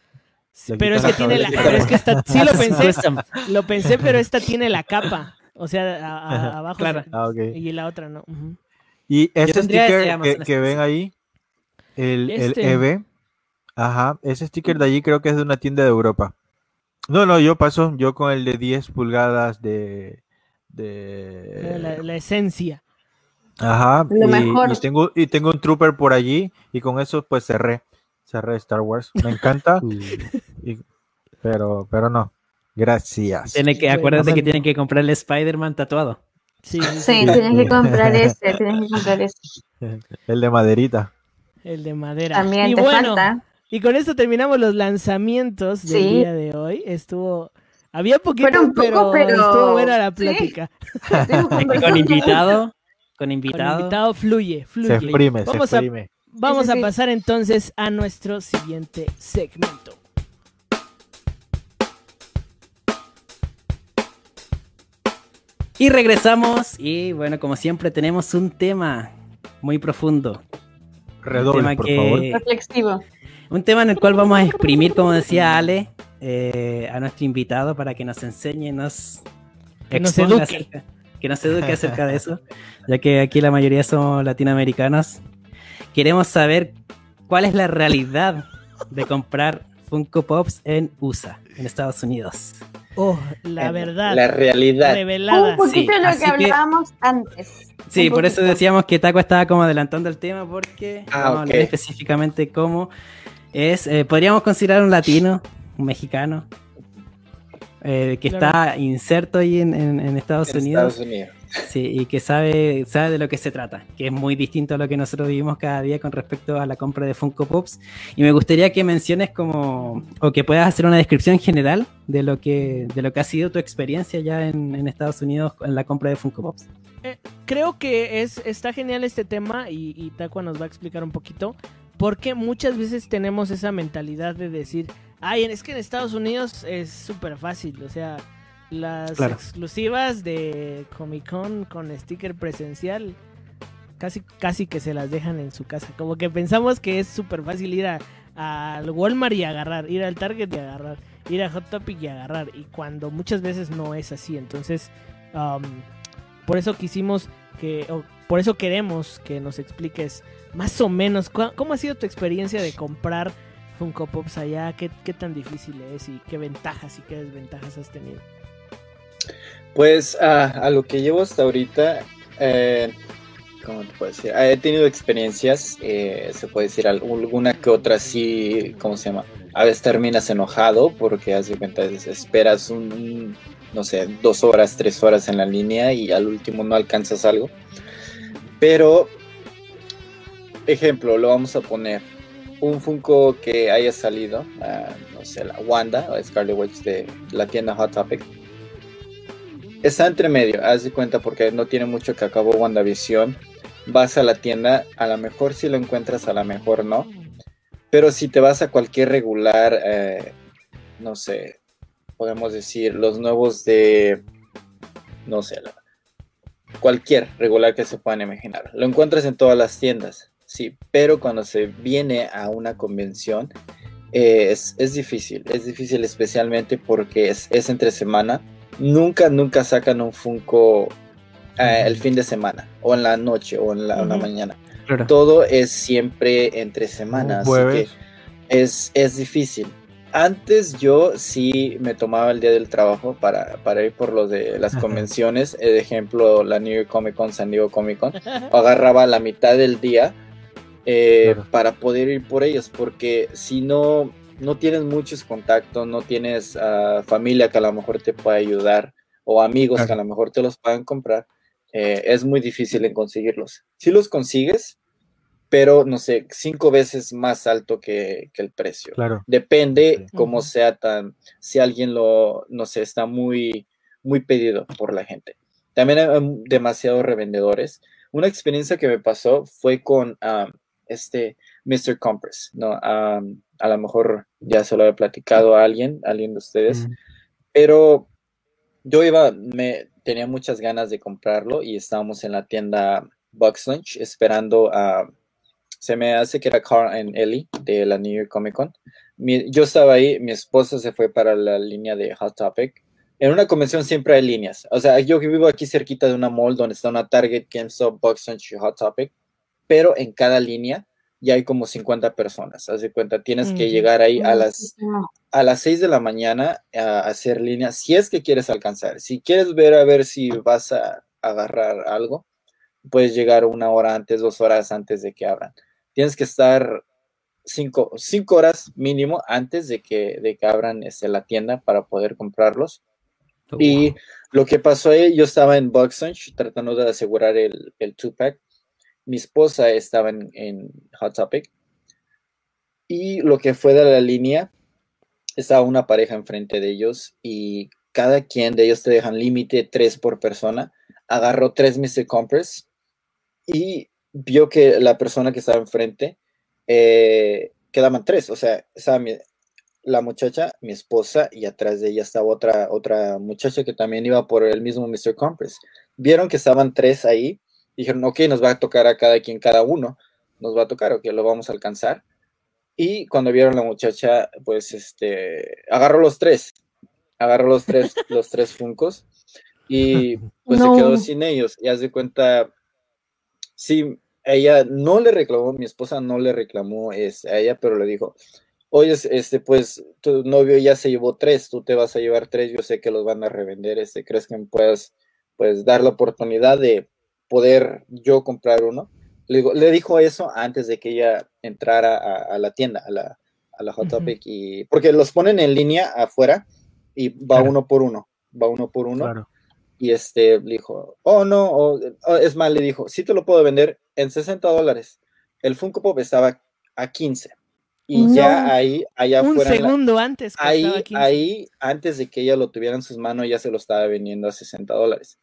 Le Pero es que la tiene la, pero es que esta, sí lo pensé, lo pensé, pero esta tiene la capa. O sea, a- a- abajo Claro. se- Ah, ok. y la otra no. Y ese sticker Amazon que, que ven ahí, el, el Este. EV, ajá, ese sticker de allí creo que es de una tienda de Europa. No, no, yo paso, yo con el de 10 pulgadas de... de La, la esencia. Ajá, Lo y, mejor. y tengo, y tengo un trooper por allí y con eso pues cerré, cerré Star Wars. Me encanta, y- pero, pero no. Gracias. Tiene que, Bueno, acuérdate que tienen que comprarle Spider-Man tatuado. Sí, sí, tienes que comprar ese, tienes que comprar ese. El de maderita. el de madera. También y te bueno, falta. y con esto terminamos los lanzamientos del Sí. día de hoy. Estuvo había poquito, poco, pero, pero- estuvo buena la plática. Con invitado, con Con invitado. invitado fluye, Se fluye. exprime, Vamos se a exprime. Vamos Sí, sí, a pasar entonces a nuestro siguiente segmento. Y regresamos y bueno, como siempre tenemos un tema muy profundo. Redoble, tema por que- favor. Reflexivo. Un tema en el cual vamos a exprimir, como decía Ale, eh, a nuestro invitado para que nos enseñe, nos Que nos exponga eduque. acerca- que nos eduque acerca de eso, ya que aquí la mayoría somos latinoamericanos. Queremos saber cuál es la realidad de comprar Funko Pops en USA, en Estados Unidos. Oh, la En verdad. La realidad. Revelada. Un poquito Sí, de lo que que- hablábamos antes. Sí, por eso decíamos que Taco estaba como adelantando el tema porque Ah, vamos a hablar ok. específicamente cómo es, eh, podríamos considerar un latino, un mexicano, eh, que Claro. está inserto ahí en, en- en Estados en Unidos Estados Unidos. Sí, y que sabe, sabe de lo que se trata, que es muy distinto a lo que nosotros vivimos cada día con respecto a la compra de Funko Pops. Y me gustaría que menciones como, o que puedas hacer una descripción general de lo que, de lo que ha sido tu experiencia ya en, Estados Unidos en la compra de Funko Pops. Creo que es, está genial este tema y, y Tacua nos va a explicar un poquito. Porque muchas veces tenemos esa mentalidad de decir, ay, es que en Estados Unidos es súper fácil. O sea, las Claro. exclusivas de Comic Con con sticker presencial, casi, casi que se las dejan en su casa. Como que pensamos que es súper fácil ir a- al Walmart y agarrar, ir al Target y agarrar, ir a Hot Topic y agarrar. Y cuando muchas veces no es así. Entonces, um, por eso quisimos que, o por eso queremos que nos expliques más o menos cómo ha sido tu experiencia de comprar Funko Pops allá, qué, qué tan difícil es y qué ventajas y qué desventajas has tenido. Pues ah, a lo que llevo hasta ahorita, eh, ¿cómo te puedo decir? Ah, he tenido experiencias, eh, se puede decir al- alguna que otra sí, ¿cómo se llama? A veces terminas enojado porque haz de cuenta, es- esperas un, no sé, dos horas, tres horas en la línea y al último no alcanzas algo. Pero, ejemplo, lo vamos a poner. Un Funko que haya salido, no sé, la Wanda Scarlet Witch de la tienda Hot Topic. Está entre medio, haz de cuenta porque no tiene mucho que acabó WandaVision. Vas a la tienda, a lo mejor si lo encuentras, a lo mejor no. Pero si te vas a cualquier regular, eh, no sé, podemos decir, los nuevos de, no sé, cualquier regular que se puedan imaginar. Lo encuentras en todas las tiendas, sí, pero cuando se viene a una convención eh, es, difícil, es difícil especialmente porque es, entre semana. Nunca, nunca sacan un Funko eh, el fin de semana, o en la noche, o en la, mañana. Todo es siempre entre semanas, así que es, es difícil. Antes yo sí me tomaba el día del trabajo para, para ir por lo de las convenciones, de ejemplo la New York Comic Con, San Diego Comic Con, agarraba la mitad del día eh, para poder ir por ellos, porque si no, no tienes muchos contactos, no tienes uh, familia que a lo mejor te pueda ayudar o amigos que a lo mejor te los puedan comprar, eh, es muy difícil en conseguirlos. Si los consigues, pero no sé, cinco veces más alto que, el precio. Claro. Depende cómo sea tan, si alguien lo, no sé, está muy, muy pedido por la gente. También hay demasiados revendedores. Una experiencia que me pasó fue con este Mr. Compress, ¿no? a lo mejor ya se lo había platicado a alguien, a alguien de ustedes, pero yo iba, me tenía muchas ganas de comprarlo y estábamos en la tienda Bucks Lunch esperando a se me hace que era Carl and Ellie de la New York Comic Con. yo estaba ahí, mi esposa se fue para la línea de Hot Topic. En una convención siempre hay líneas. O sea, yo que vivo aquí cerquita de una mall donde está una Target, GameStop, Box y Hot Topic, pero en cada línea ya hay como 50 personas. Haz de cuenta, tienes que llegar ahí a las, a las 6 de la mañana a hacer líneas, si es que quieres alcanzar. Si quieres ver a ver si vas a agarrar algo, puedes llegar una hora antes, dos horas antes de que abran tienes que estar cinco, horas mínimo antes de que, de que abran este, la tienda para poder comprarlos. Oh, y lo que pasó ahí, yo estaba en Boxunch tratando de asegurar el, el two-pack. Mi esposa estaba en, Hot Topic. Y lo que fue de la línea, estaba una pareja enfrente de ellos y cada quien de ellos te dejan límite tres por persona. Agarró tres Mr. Compress y vio que la persona que estaba enfrente eh, quedaban tres, o sea, estaba la muchacha, mi esposa, y atrás de ella estaba otra, otra muchacha que también iba por el mismo Mr. Compress. Vieron que estaban tres ahí, dijeron, ok, nos va a tocar a cada quien, cada uno, nos va a tocar, ok, lo vamos a alcanzar. Y cuando vieron la muchacha, pues, este, agarró los tres, agarró los tres, los tres funcos, y pues se quedó sin ellos. Y haz de cuenta, sí, ella no le reclamó, mi esposa no le reclamó este, a ella, pero le dijo, oye, este, pues tu novio ya se llevó tres, tú te vas a llevar tres, yo sé que los van a revender, este, ¿crees que me puedas, pues, dar la oportunidad de poder yo comprar uno? Le, digo, le dijo eso antes de que ella entrara a, la tienda, a la, a la Hot Topic, y, porque los ponen en línea afuera y va uno por uno, va uno por uno. Claro. Y este le dijo, oh no, oh, es más, le dijo, sí te lo puedo vender en 60 dólares. El Funko Pop estaba a 15. Y ya ahí, allá Un segundo antes. Ahí, ahí, antes de que ella lo tuviera en sus manos, ya se lo estaba vendiendo a 60 dólares.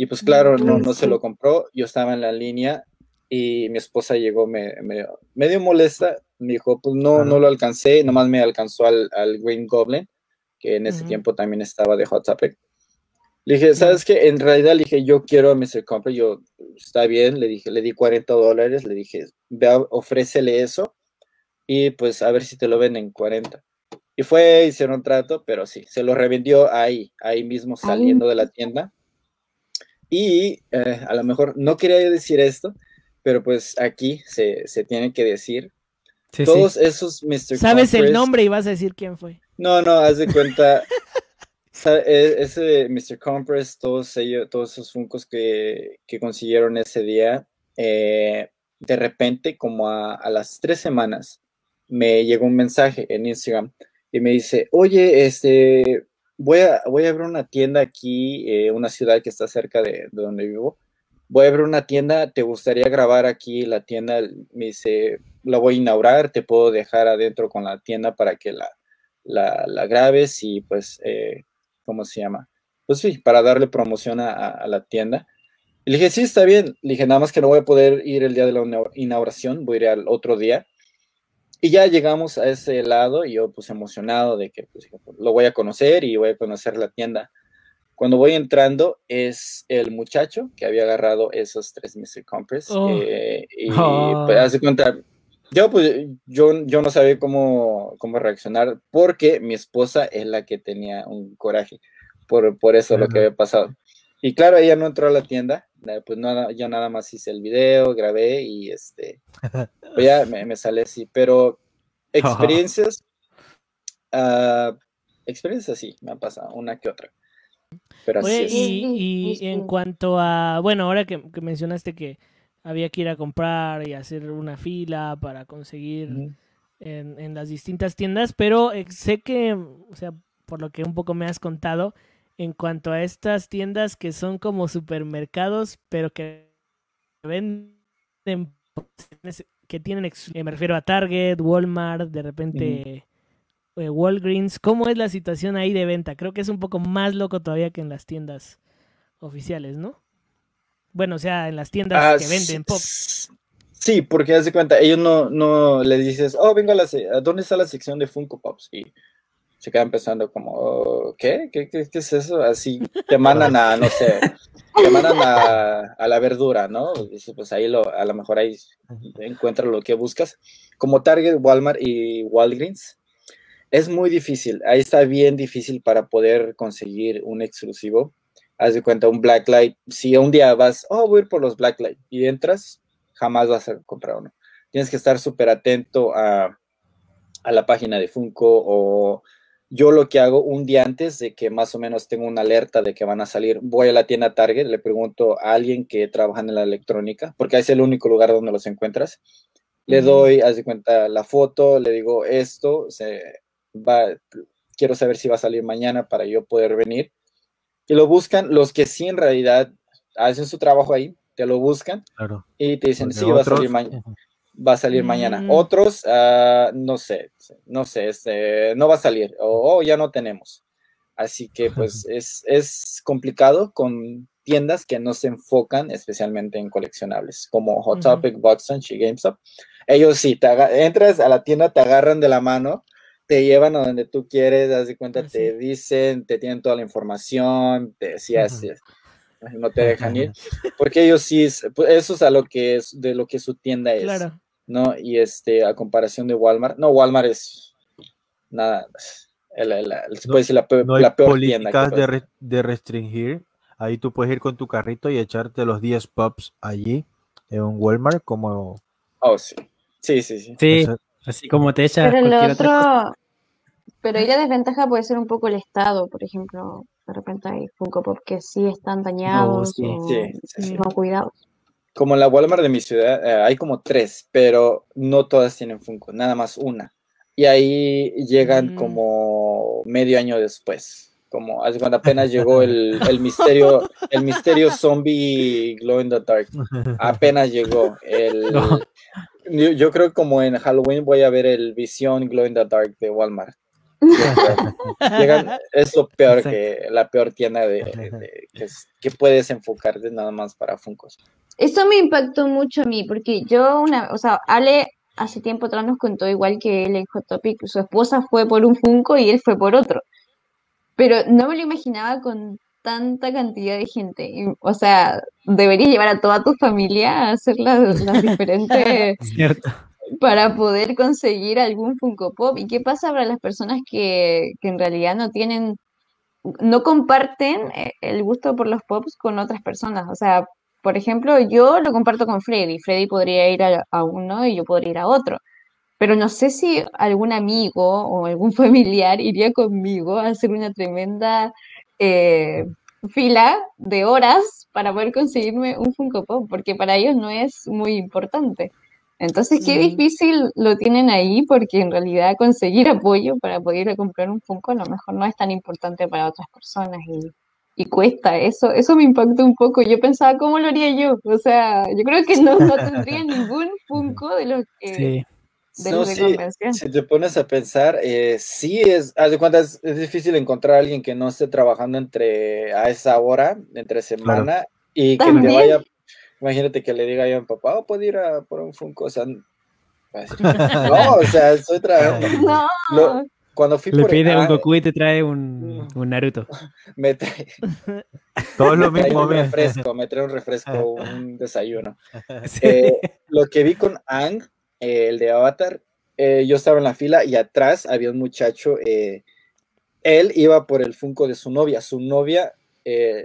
Y pues claro, no, no se lo compró. Yo estaba en la línea y mi esposa llegó me, me, medio molesta. Me dijo, pues no, no lo alcancé, nomás me alcanzó al, al Green Goblin, que en ese tiempo también estaba de Hot Topic. Le dije, ¿sabes qué? En realidad le dije, yo quiero a Mr. Compre, yo, está bien, le dije, le di 40 dólares, le dije, ve, ofrécele eso y pues a ver si te lo venden 40. Y fue, hicieron un trato, pero sí, se lo revendió ahí, ahí mismo saliendo de la tienda. Y eh, a lo mejor no quería decir esto, pero pues aquí se, se tiene que decir. todos esos Mr. Sabes el nombre y vas a decir quién fue. No, no, haz de cuenta. E, ese Mr. Compress, todos ellos, todos esos funcos que, consiguieron ese día, eh, de repente, como a, las tres semanas, me llegó un mensaje en Instagram y me dice, oye, este, voy a, voy a abrir una tienda aquí, eh, una ciudad que está cerca de, donde vivo. Voy a abrir una tienda, ¿te gustaría grabar aquí la tienda? Me dice, la voy a inaugurar, te puedo dejar adentro con la tienda para que la, la, grabes y pues, eh, ¿cómo se llama? Pues sí, para darle promoción a, la tienda. Le dije, sí, está bien. Le dije, nada más que no voy a poder ir el día de la inauguración, voy a ir al otro día. Y ya llegamos a ese lado y yo pues emocionado de que pues, lo voy a conocer y voy a conocer la tienda. Cuando voy entrando es el muchacho que había agarrado esos tres Mr. Compress. Oh. Eh, y oh. pues hace cuenta, yo pues yo, yo no sabía cómo, cómo reaccionar porque mi esposa es la que tenía un coraje por, por eso lo que había pasado. Y claro, ella no entró a la tienda, pues nada, yo nada más hice el video, grabé y este, pues ya me, me sale así, pero experiencias, uh, experiencias sí, me han pasado, una que otra. Pero así y, y, en cuanto a, bueno, ahora que, mencionaste que había que ir a comprar y hacer una fila para conseguir en, en, las distintas tiendas, pero eh, sé que, o sea, por lo que un poco me has contado, en cuanto a estas tiendas que son como supermercados, pero que venden que tienen, eh, me refiero a Target, Walmart, de repente eh, Walgreens. ¿Cómo es la situación ahí de venta? Creo que es un poco más loco todavía que en las tiendas oficiales, ¿no? Bueno, o sea, en las tiendas ah, que venden pop. Sí, porque haz de cuenta, ellos no, no le dices, oh, venga, a la, ¿dónde está la sección de Funko Pops? Y se queda empezando como, ¿qué? ¿Qué, qué, es eso? Así te mandan a, no sé, te mandan a, la verdura, ¿no? Dice, pues ahí lo, a lo mejor ahí encuentras lo que buscas. Como Target, Walmart y Walgreens, es muy difícil. Ahí está bien difícil para poder conseguir un exclusivo. Haz de cuenta, un Blacklight. Si un día vas, oh, voy a ir por los Blacklight y entras, jamás vas a comprar uno. Tienes que estar súper atento a, a la página de Funko o yo lo que hago un día antes de que más o menos tengo una alerta de que van a salir, voy a la tienda Target, le pregunto a alguien que trabaja en la electrónica, porque es el único lugar donde los encuentras. Le doy, haz de cuenta, la foto, le digo esto, se va, quiero saber si va a salir mañana para yo poder venir. Y lo buscan, los que sí en realidad hacen su trabajo ahí, te lo buscan y te dicen, sí, va a salir mañana va a salir mañana. Mm. Otros, ah, no sé, no sé, este, no va a salir o ya no tenemos. Así que pues es, es, complicado con tiendas que no se enfocan especialmente en coleccionables, como Hot Topic, uh y GameStop. Ellos sí, te entras a la tienda, te agarran de la mano, te llevan a donde tú quieres, das de cuenta, te dicen, te tienen toda la información, te decías, no te dejan ir, porque ellos sí, pues, eso es a lo que es, de lo que su tienda es. Claro. ¿No? Y este, a comparación de Walmart, no, Walmart es nada, la, la, se puede decir la, peor, no hay políticas de, de, restringir. Ahí tú puedes ir con tu carrito y echarte los 10 pops allí en un Walmart como... Oh, sí. Sí, sí, sí. Sí, así como te echas Pero el otro... Pero ahí la desventaja puede ser un poco el estado, por ejemplo, de repente hay Funko Pop que sí están dañados no, sí, sí, no cuidados como en la Walmart de mi ciudad, eh, hay como tres, pero no todas tienen Funko, nada más una. Y ahí llegan mm. como medio año después. Como cuando apenas llegó el, el, misterio, el misterio zombie Glow in the Dark. Apenas llegó. El, yo, creo como en Halloween voy a ver el Visión Glow in the Dark de Walmart. Llegan, es lo peor que la peor tienda de, que, que, puedes enfocarte nada más para Funkos. Eso me impactó mucho a mí, porque yo, una, o sea, Ale hace tiempo atrás nos contó igual que él en Hot Topic, su esposa fue por un Funko y él fue por otro. Pero no me lo imaginaba con tanta cantidad de gente. O sea, deberías llevar a toda tu familia a hacer las, las diferentes... Cierto. Para poder conseguir algún Funko Pop. ¿Y qué pasa para las personas que, que en realidad no tienen no comparten eh, el gusto por los pops con otras personas. O sea, por ejemplo, yo lo comparto con Freddy. Freddy podría ir a, uno y yo podría ir a otro. Pero no sé si algún amigo o algún familiar iría conmigo a hacer una tremenda eh, fila de horas para poder conseguirme un Funko Pop, porque para ellos no es muy importante. Entonces, qué difícil lo tienen ahí porque en realidad conseguir apoyo para poder ir a comprar un Funko a lo mejor no es tan importante para otras personas y, cuesta. Eso eso me impactó un poco. Yo pensaba, ¿cómo lo haría yo? O sea, yo creo que no, no tendría ningún Funko de los que... De no, sí, si te pones a pensar, eh, sí es, haz de cuentas, es, difícil encontrar a alguien que no esté trabajando entre a esa hora, entre semana, y que te vaya Imagínate que le diga yo a mi papá, oh, puedo ir a por un Funko. O sea, no, o sea, estoy trabajando. No. cuando fui le pide un Goku y te trae un, un Naruto. Me trae. Todo lo mismo. un refresco, me trae un refresco, un desayuno. Eh, lo que vi con Ang, eh, el de Avatar, eh, yo estaba en la fila y atrás había un muchacho. él iba por el Funko de su novia. Su novia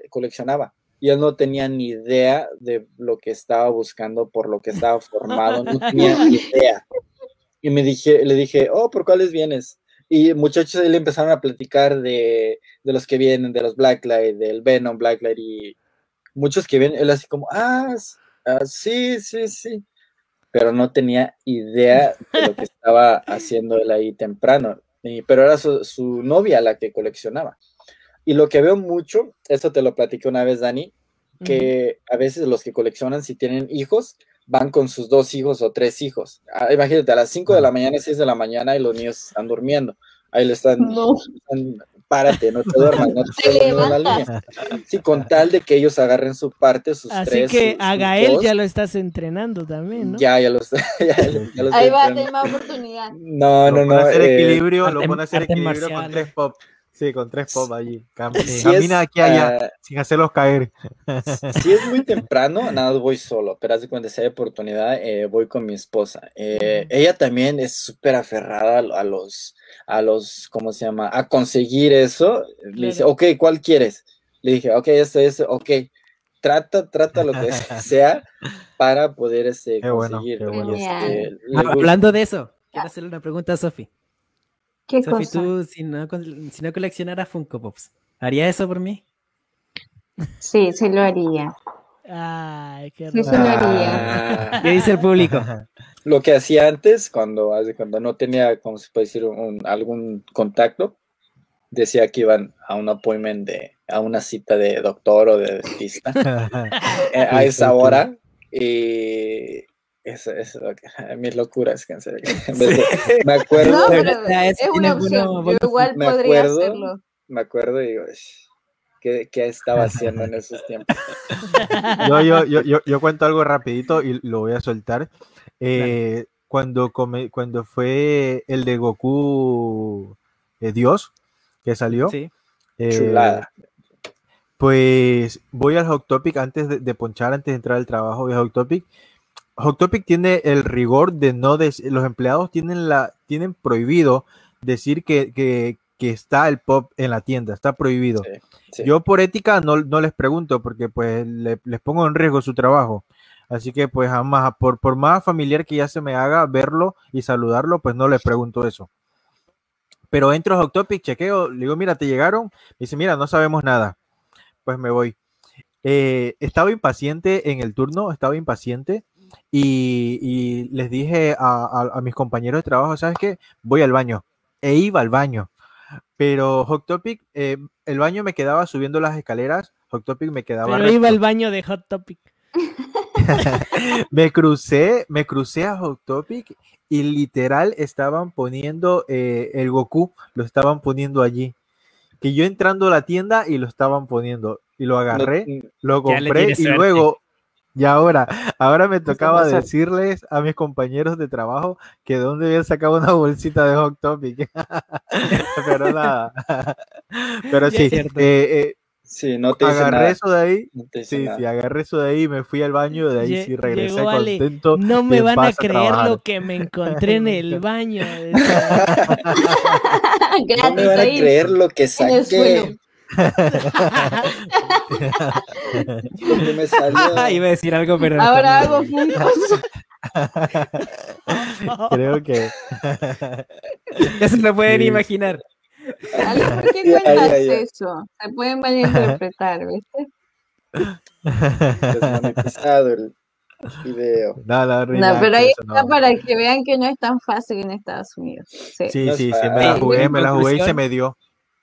coleccionaba y él no tenía ni idea de lo que estaba buscando, por lo que estaba formado, no tenía ni idea. Y me dije, le dije, oh, ¿por cuáles vienes? Y muchachos le empezaron a platicar de, de, los que vienen, de los Blacklight, del Venom Blacklight y muchos que vienen, él así como, ah, ah, sí, sí, sí. Pero no tenía idea de lo que estaba haciendo él ahí temprano. pero era su, su novia la que coleccionaba. Y lo que veo mucho, esto te lo platiqué una vez, Dani, que a veces los que coleccionan, si tienen hijos, van con sus dos hijos o tres hijos. Ah, imagínate, a las 5 de la mañana, 6 de la mañana y los niños están durmiendo. Ahí le están, párate, no te duermas, no te duermas la línea. Sí, con tal de que ellos agarren su parte, sus Así tres. Así que a Gael ya lo estás entrenando también, ¿no? Ya, ya los, ya, Ahí va a tener más oportunidad. No, no, no. Lo hacer eh, equilibrio, lo pone a hacer equilibrio con tres pop. Sí, con tres pop allí. camina aquí allá, ah, sin hacerlos caer. Si es muy temprano, nada, voy solo, pero hace cuando sea oportunidad, eh, voy con mi esposa. Eh, ella también es súper aferrada a los, a los, ¿cómo se llama? A conseguir eso. Le dice, ok, ¿cuál quieres? Le dije, ok, esto, esto, ok. Trata, trata lo que sea para poder este, conseguir. Este, hablando de eso, quiero hacerle una pregunta a Sofi. ¿Qué Sophie, tú, si no, si no coleccionaras Funko Pops, ¿haría eso por mí? Sí, sí lo haría. Ay, qué sí, sí lo haría. Ah. ¿Qué dice el público? Lo que hacía antes, cuando, cuando no tenía, como se puede decir, algún contacto, decía que iban a un appointment de, a una cita de doctor o de dentista eh, a esa hora y eso es mis locuras, cáncer. Me acuerdo. No, es una opción. Yo igual me podría acuerdo, hacerlo. Me acuerdo y digo, ¿qué, ¿qué, estaba haciendo en esos tiempos? Yo, yo, yo, yo, cuento algo rapidito y lo voy a soltar. Eh, cuando, come, cuando fue el de Goku eh, Dios, que salió. Sí. Eh, Chulada. Pues voy al Hot Topic antes de, de, ponchar, antes de entrar al trabajo, voy al Hot Topic Hot Topic tiene el rigor de no decir, los empleados tienen la tienen prohibido decir que, que, que, está el pop en la tienda, está prohibido. Yo por ética no, no, les pregunto porque pues les pongo en riesgo su trabajo. Así que pues jamás, por, por más familiar que ya se me haga verlo y saludarlo, pues no les pregunto eso. Pero entro a Hot Topic, chequeo, le digo, mira, te llegaron, dice, mira, no sabemos nada. Pues me voy. Eh, estaba impaciente en el turno, estaba impaciente y, les dije a, mis compañeros de trabajo, ¿sabes qué? Voy al baño. E iba al baño. Pero Hot Topic, eh, el baño me quedaba subiendo las escaleras, Hot Topic me quedaba... Pero iba al baño de Hot Topic. me crucé, me crucé a Hot Topic y literal estaban poniendo eh, el Goku, lo estaban poniendo allí. Que yo entrando a la tienda y lo estaban poniendo. Y lo agarré, lo compré y luego y ahora, ahora me tocaba decirles a mis compañeros de trabajo que de dónde habían sacado una bolsita de Hot Topic. Pero nada. Pero sí, eh, eh, sí, no te agarré eso de ahí. sí, sí, agarré eso de ahí, me fui al baño, de ahí sí regresé contento. No me van a creer lo que me encontré en el baño. no me van a creer lo que saqué. Me salió... Iba a decir algo, pero. Ahora hago puntos. Creo que. ya se lo pueden imaginar. ¿Por qué cuentas eso? Se pueden malinterpretar, ¿viste? Desmonetizado el, Video. No, no, No, relax, pero ahí está no. para que vean que no es tan fácil en Estados Unidos. Sí. Sí, No sí, me la jugué, en me la jugué y se me dio.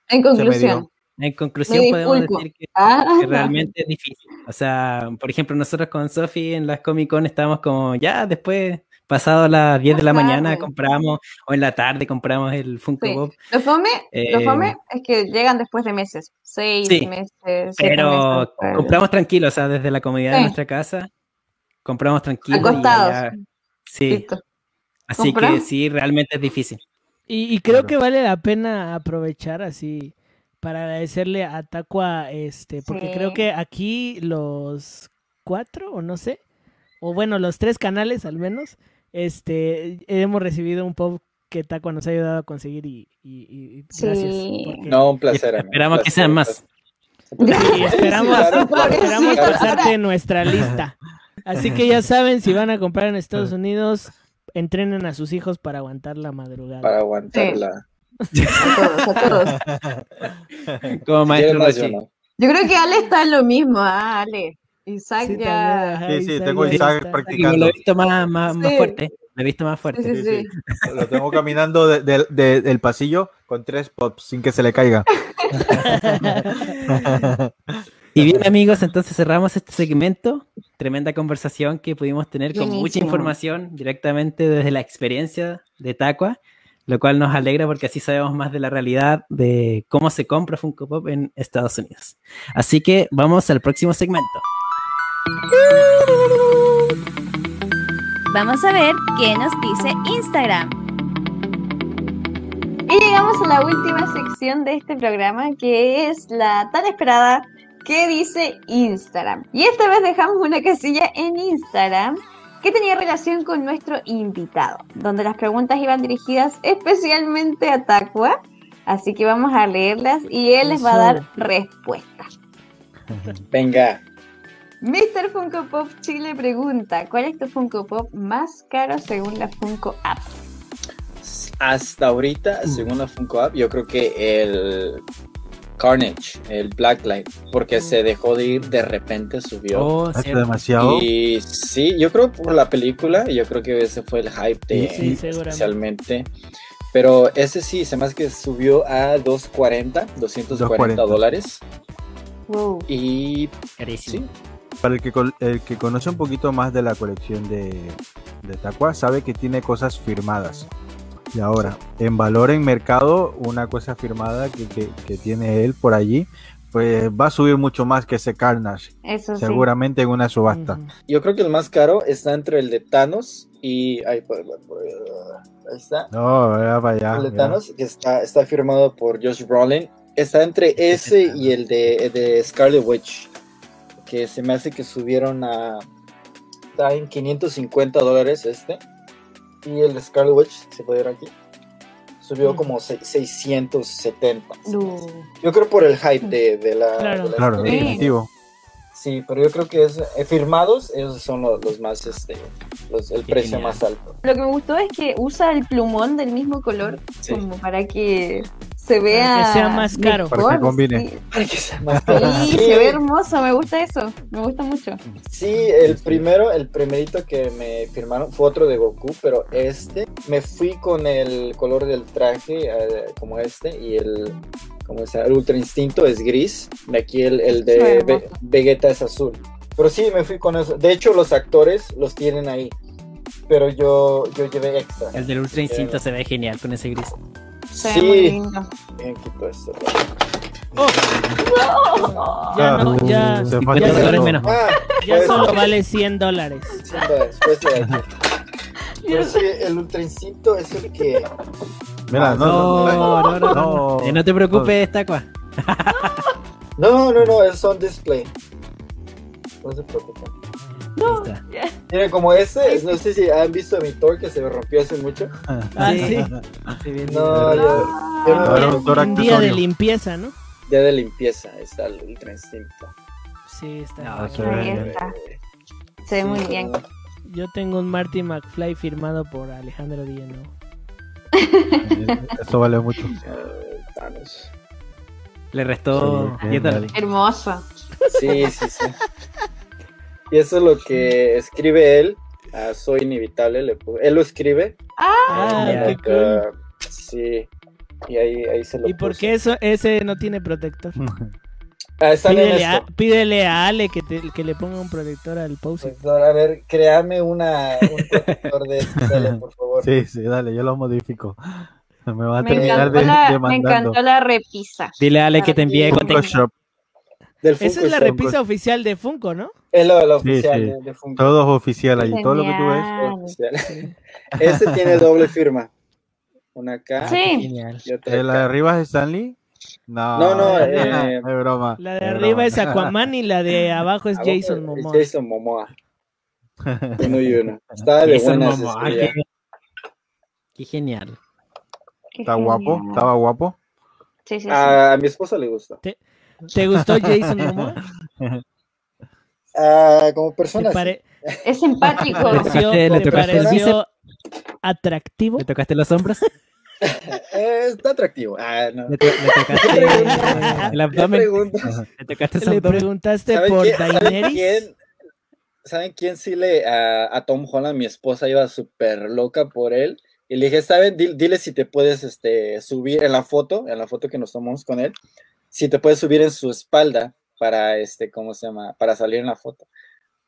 En conclusión. En conclusión, podemos decir que, Ah, que realmente es difícil. O sea, por ejemplo, nosotros con Sofi en las Comic Con estábamos como ya después, pasado las 10 de la mañana, compramos, o en la tarde compramos el Funko Sí. Pop. Lo fome, lo Eh, fome es que llegan después de meses. Seis Sí, meses. Pero meses después. compramos tranquilo, o sea, desde la comodidad de nuestra casa, compramos tranquilo. y Acostados. allá- sí, Listo. así que ¿Compramos? sí, realmente es difícil. Y, y creo Claro. que vale la pena aprovechar así para agradecerle a Taqua, este, porque Sí. creo que aquí los cuatro, o no sé, o bueno, los tres canales al menos, este, hemos recibido un pop que Taqua nos ha ayudado a conseguir y, y- y gracias. Sí. porque- No, un placer. Esperamos que sean más. Y esperamos, claro, esperamos claro. pasarte en nuestra lista. Así que ya saben, si van a comprar en Estados Unidos, entrenen a sus hijos para aguantar la madrugada. Para aguantarla. A todos, a todos. Como ¿Quiere maestro más Rochi. Yo creo que Ale está en lo mismo, ah, Ale. Isaac Sí, ya. ajá, Sí, sí, Isaac tengo Isaac está. prácticamente. Digo, lo he visto más, más, más Sí. fuerte. Lo he visto más fuerte. Sí, sí, Sí, sí. sí. Lo tengo caminando de- de- de- del pasillo con tres pops sin que se le caiga. Y bien amigos, entonces cerramos este segmento. Tremenda conversación que pudimos tener con mucha información directamente desde la experiencia de Taqua, lo cual nos alegra porque así sabemos más de la realidad de cómo se compra Funko Pop en Estados Unidos. Así que vamos al próximo segmento. Vamos a ver qué nos dice Instagram. Y llegamos a la última sección de este programa, que es la tan esperada ¿Qué dice Instagram? Y esta vez dejamos una casilla en Instagram que tenía relación con nuestro invitado, donde las preguntas iban dirigidas especialmente a Taqua. Así que vamos a leerlas y él les va a dar respuestas. Venga. Mr. Funko Pop Chile pregunta, ¿cuál es tu Funko Pop más caro según la Funko App? Hasta ahorita, según la Funko App, yo creo que el Carnage, el Blacklight, porque se dejó de ir, de repente subió. Oh, demasiado. Y sí, yo creo por la película, yo creo que ese fue el hype de Sí, seguramente. especialmente. Pero ese sí, se me hace que subió a 240, 240 240. dólares. Wow. Y Carísimo. Para el que, el que conoce un poquito más de la colección de, de Taqua, sabe que tiene cosas firmadas. Y ahora, en valor en mercado, una cosa firmada que, que- que tiene él por allí, pues va a subir mucho más que ese Carnage, Eso sí. seguramente en una subasta. Yo creo que el más caro está entre el de Thanos y. Ahí, por- por- por- ahí está. No, ya para allá. el de ya. Thanos, que está, está firmado por Josh Brolin. Está entre ese y el de, el de Scarlet Witch. Que se me hace que subieron a. Está en 550 dólares este. Y el Scarlet Witch, se puede ver aquí. Subió Mm. como se- 670. No. Yo creo por el hype de, de la. Claro. de la Claro, definitivo. Sí, pero yo creo que es eh, firmados, esos son los, los más, este, los, el Qué precio genial. más alto. Lo que me gustó es que usa el plumón del mismo color Sí. como para que se vea Para que sea más caro. Para que combine. Sí, Para que sea más Sí, Sí. se ve hermoso, me gusta eso, me gusta mucho. Sí, el primero, el primerito que me firmaron fue otro de Goku, pero este me fui con el color del traje eh, como este y el como es el Ultra Instinto es gris. De aquí el, el de Ve-. Vegeta es azul. Pero sí, me fui con eso. De hecho, los actores los tienen ahí. Pero yo, yo llevé extra. El del Ultra Instinto se ve genial con ese gris. Se ve muy Sí, lindo. Bien, quito esto. Ya no, ya, Se 50 fue ya dólares solo- menos. Ah, ya pues, solo vale 100 dólares. sí, después de aquí. Pero sí, el Ultra Instinto es el que Mira, no, No, no, no, no, no. Eh, no te preocupes, Taqua. No, no, no, es on display. No se preocupen. Está. Miren, como este, no sé si han visto mi Thor que se me rompió hace mucho. Ah, Sí. sí. Bien, No, bien. yo, yo no- un día de limpieza, ¿no? ya de limpieza está el Ultra Instinto. Sí, está. No, Ahí está. Se ve muy Sí, bien. Yo tengo un Marty McFly firmado por Alejandro Díaz, Eso vale mucho. eh. Le restó Sí, 10 dólares. Hermoso. Sí, sí, sí. Y eso es lo que escribe él. Soy inevitable. él lo escribe. Ah, qué cool. Sí. Y ahí, ahí se lo ¿Y por qué eso, ese no tiene protector? Ah, pídele, a, pídele, a, Ale que, te, que le ponga un protector al pause. a ver, créame una, un protector de este, por favor. Sí, sí, dale, yo lo modifico. Me va a terminar de, la, Me encantó la repisa. Dile a Ale que te envíe Shop. Esa es la repisa oficial de Funko, ¿no? Es lo, lo oficial De, Funko. Todo es oficial ahí, todo lo que tú ves. Ese tiene doble firma. Una acá. Sí. ¿La de arriba es Stanley? No, no, no eh, es broma. La de arriba es Aquaman y la de abajo es Jason Momoa. Jason Momoa. Uno y uno. Estaba de buenas qué, qué, genial. ¿Está guapo? ¿Estaba guapo? Sí, sí, sí. A mi esposa le gusta. ¿Te, ¿te gustó Jason Momoa? Ah, como persona. Es simpático. ¿Te pareció, atractivo? ¿Le tocaste los hombros? Eh, está atractivo. Ah, no. Le, tocaste el abdomen. Le, tocaste le preguntaste por Daenerys. ¿Saben quién sí le a, Tom Holland, mi esposa iba súper loca por él? Y le dije, ¿saben? Dile, si te puedes este, subir en la foto, en la foto que nos tomamos con él, si te puedes subir en su espalda para, este, ¿cómo se llama? Para salir en la foto.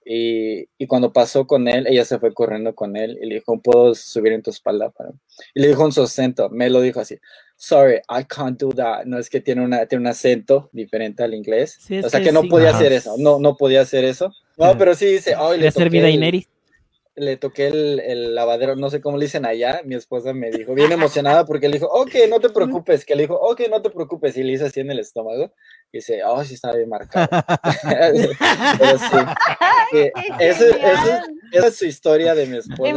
Y, y, cuando pasó con él, ella se fue corriendo con él y le dijo, ¿puedo subir en tu espalda? Para? Y le dijo en su acento, me lo dijo así, sorry, I can't do that. No es que tiene, una, tiene un acento diferente al inglés. o sea que, no podía hacer eso, no, no podía hacer eso. No, pero sí dice, oh, le toqué el, le toqué el, el, lavadero, no sé cómo le dicen allá, mi esposa me dijo, bien emocionada porque le dijo, ok, no te preocupes, que le dijo, ok, no te preocupes, y le hice así en el estómago, y dice, oh, sí está bien marcado. Pero sí, esa es su historia de mi esposa.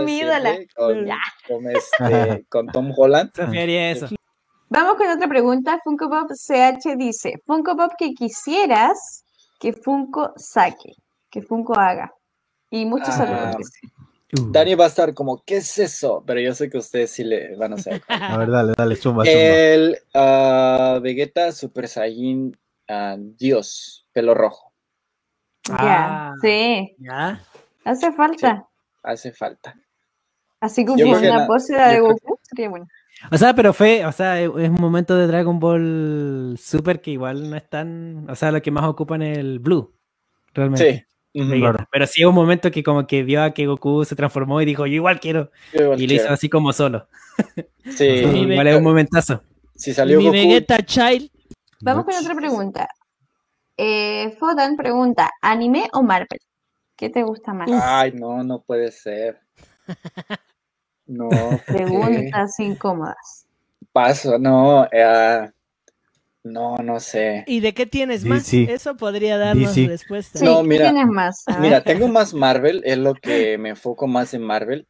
Con, con, este, con, Tom Holland. Eso. Vamos con otra pregunta. Funko Pop CH dice, Funko Pop que quisieras que Funko saque, que Funko haga. Y muchos ah, saludos. Uh. Dani va a estar como, ¿qué es eso? Pero yo sé que ustedes sí le van a hacer. a ver, dale, dale, suma, suma. El uh, Vegeta Super Saiyan uh, Dios, pelo rojo. Ya, ah, sí. Ya. Hace falta. hace falta. Así como una pose de Goku, sería bueno. O sea, pero fue, o sea, es un momento de Dragon Ball Super que igual no es tan, o sea, lo que más ocupa en el Blue, realmente. Sí. Pero sí hubo un momento que como que vio a que Goku se transformó y dijo, yo igual quiero. y lo hizo así como solo. Sí. igual es un momentazo. Si salió Mi Goku... Vegeta Child. Vamos con otra pregunta. Eh, Fodan pregunta, ¿anime o Marvel? ¿Qué te gusta más? Ay, no, no puede ser. No. Preguntas incómodas. Paso, no. Eh, no, no sé. ¿Y de qué tienes más? Eso podría darnos respuesta. Sí, no, mira, tienes más? Mira, tengo más Marvel, es lo que me enfoco más en Marvel,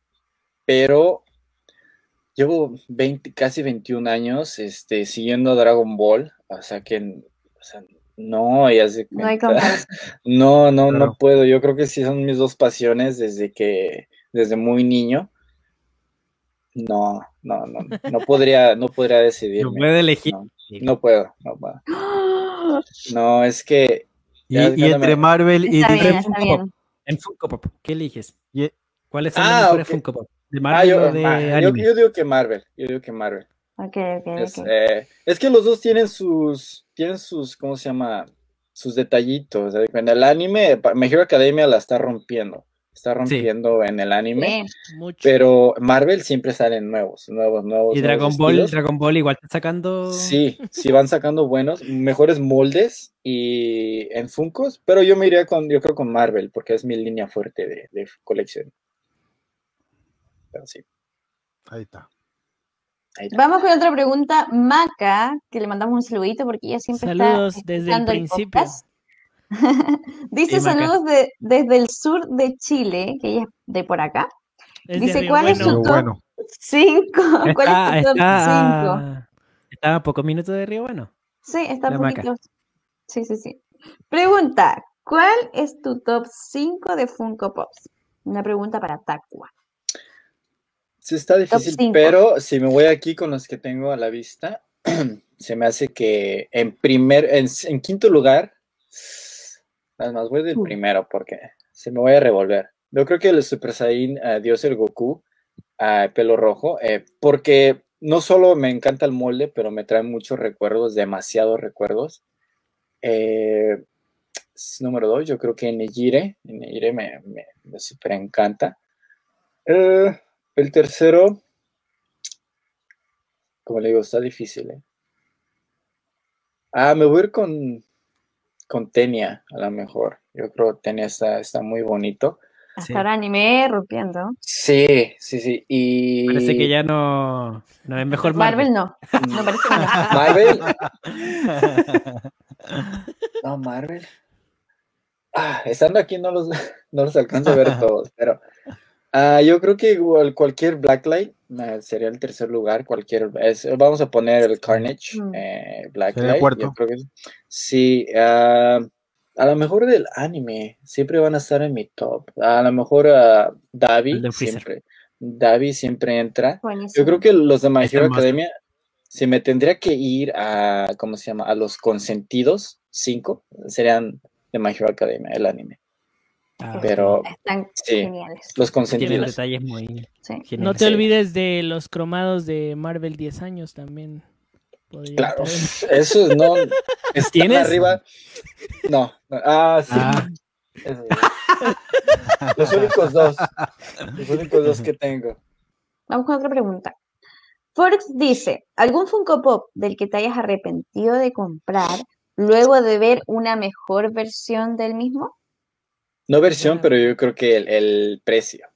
pero llevo 20, casi 21 años este, siguiendo Dragon Ball, o sea que o sea, no, ya sé No, hay no, no, no puedo. Yo creo que sí son mis dos pasiones desde que, desde muy niño. No, no, no, no podría, no podría decidir. No puede elegir. No, puedo, no puedo. No, es que. Y, entre Marvel y Funko En Funko Pop, ¿qué eliges? ¿Cuál es el ah, mejor Funko Pop? ¿De ah, Marvel yo, o de yo, digo que Marvel. Yo digo que Marvel. Okay, okay, es, eh, es, que los dos tienen sus, tienen sus, ¿cómo se llama? Sus detallitos. En el anime, My Hero Academia la está rompiendo está rompiendo en el anime. Pero Marvel siempre salen nuevos, nuevos, nuevos. Y Dragon Ball, Dragon Ball igual está sacando. Sí, sí van sacando buenos, mejores moldes y en Funkos, pero yo me iría con, yo creo con Marvel, porque es mi línea fuerte de, colección. Pero sí. Ahí está. Vamos con otra pregunta, Maca, que le mandamos un saludito porque ella siempre Saludos desde el principio. Dice saludos de, desde el sur de Chile, que ella es de por acá. Dice, ¿cuál es su top 5? ¿Cuál es tu top 5? Está a pocos minutos de Río Bueno. Sí, está a poquito. Sí, sí, sí. Pregunta, ¿cuál es tu top 5 de Funko Pops? Una pregunta para Takua. Sí, está difícil, pero si me voy aquí con los que tengo a la vista, se me hace que en primer, en quinto lugar, Además, voy del primero porque se me voy a revolver. Yo creo que el Super Saiyan uh, Dios el Goku, uh, pelo rojo, eh, porque no solo me encanta el molde, pero me trae muchos recuerdos, demasiados recuerdos. Eh, número dos, yo creo que Nejire, Nejire me, me, me super encanta. Eh, el tercero, como le digo, está difícil. ¿eh? Ah, me voy a ir con, con Tenia, a lo mejor. Yo creo que Tenia está, está muy bonito. Hasta sí. ahora anime rompiendo. Sí, sí, sí. Y... Parece que ya no, no es mejor Marvel. Marvel. no. No parece que Marvel. no, Marvel. Ah, estando aquí no los, no los alcanzo a ver todos, pero uh, yo creo que igual cualquier Blacklight sería el tercer lugar. Cualquier, es, vamos a poner el Carnage, mm. eh, Blacklight. Yo creo que sí. Uh, a lo mejor del anime siempre van a estar en mi top. A lo mejor uh, Davi siempre. Davi siempre entra. Buenísimo. Yo creo que los de My Hero Academia, si me tendría que ir a, ¿cómo se llama? A los consentidos, cinco, serían de My Hero Academia, el anime. Ah, Pero están sí, geniales. Los consentidos. Tienen detalles muy. Sí. No te olvides de los cromados de Marvel 10 años también. Claro, eso no. ¿Tienes? arriba. No, no. Ah, sí. Ah. los únicos dos. Los únicos dos que tengo. Vamos con otra pregunta. Forex dice: ¿Algún Funko Pop del que te hayas arrepentido de comprar luego de ver una mejor versión del mismo? No versión, pero yo creo que el, el precio.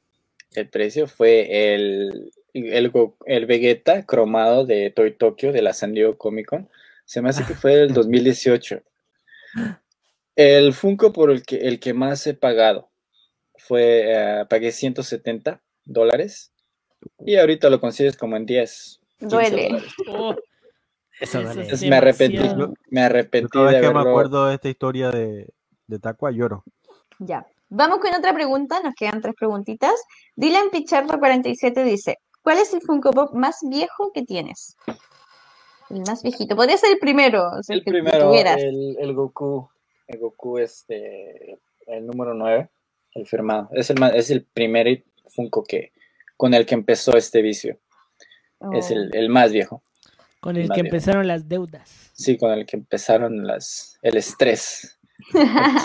El precio fue el, el, el, Vegeta cromado de Toy Tokyo de la San Diego Comic Con. Se me hace que fue el 2018. El Funko por el que, el que más he pagado fue, uh, pagué 170 dólares y ahorita lo consigues como en 10. Duele. Oh, Eso es me arrepentí, me arrepentí Cada de vez que me acuerdo de esta historia de, de Tacua, lloro. Ya. Vamos con otra pregunta, nos quedan tres preguntitas. Dylan Pichardo 47 dice, ¿cuál es el Funko Pop más viejo que tienes? El más viejito. Podría ser el primero, o sea, El primero, tuvieras. el, el Goku, el Goku, este, el número 9, el firmado. Es el, es el primer Funko que, con el que empezó este vicio. Es Oh, el, el más viejo. Con el que empezaron las deudas. Sí, con el que empezaron las, el estrés,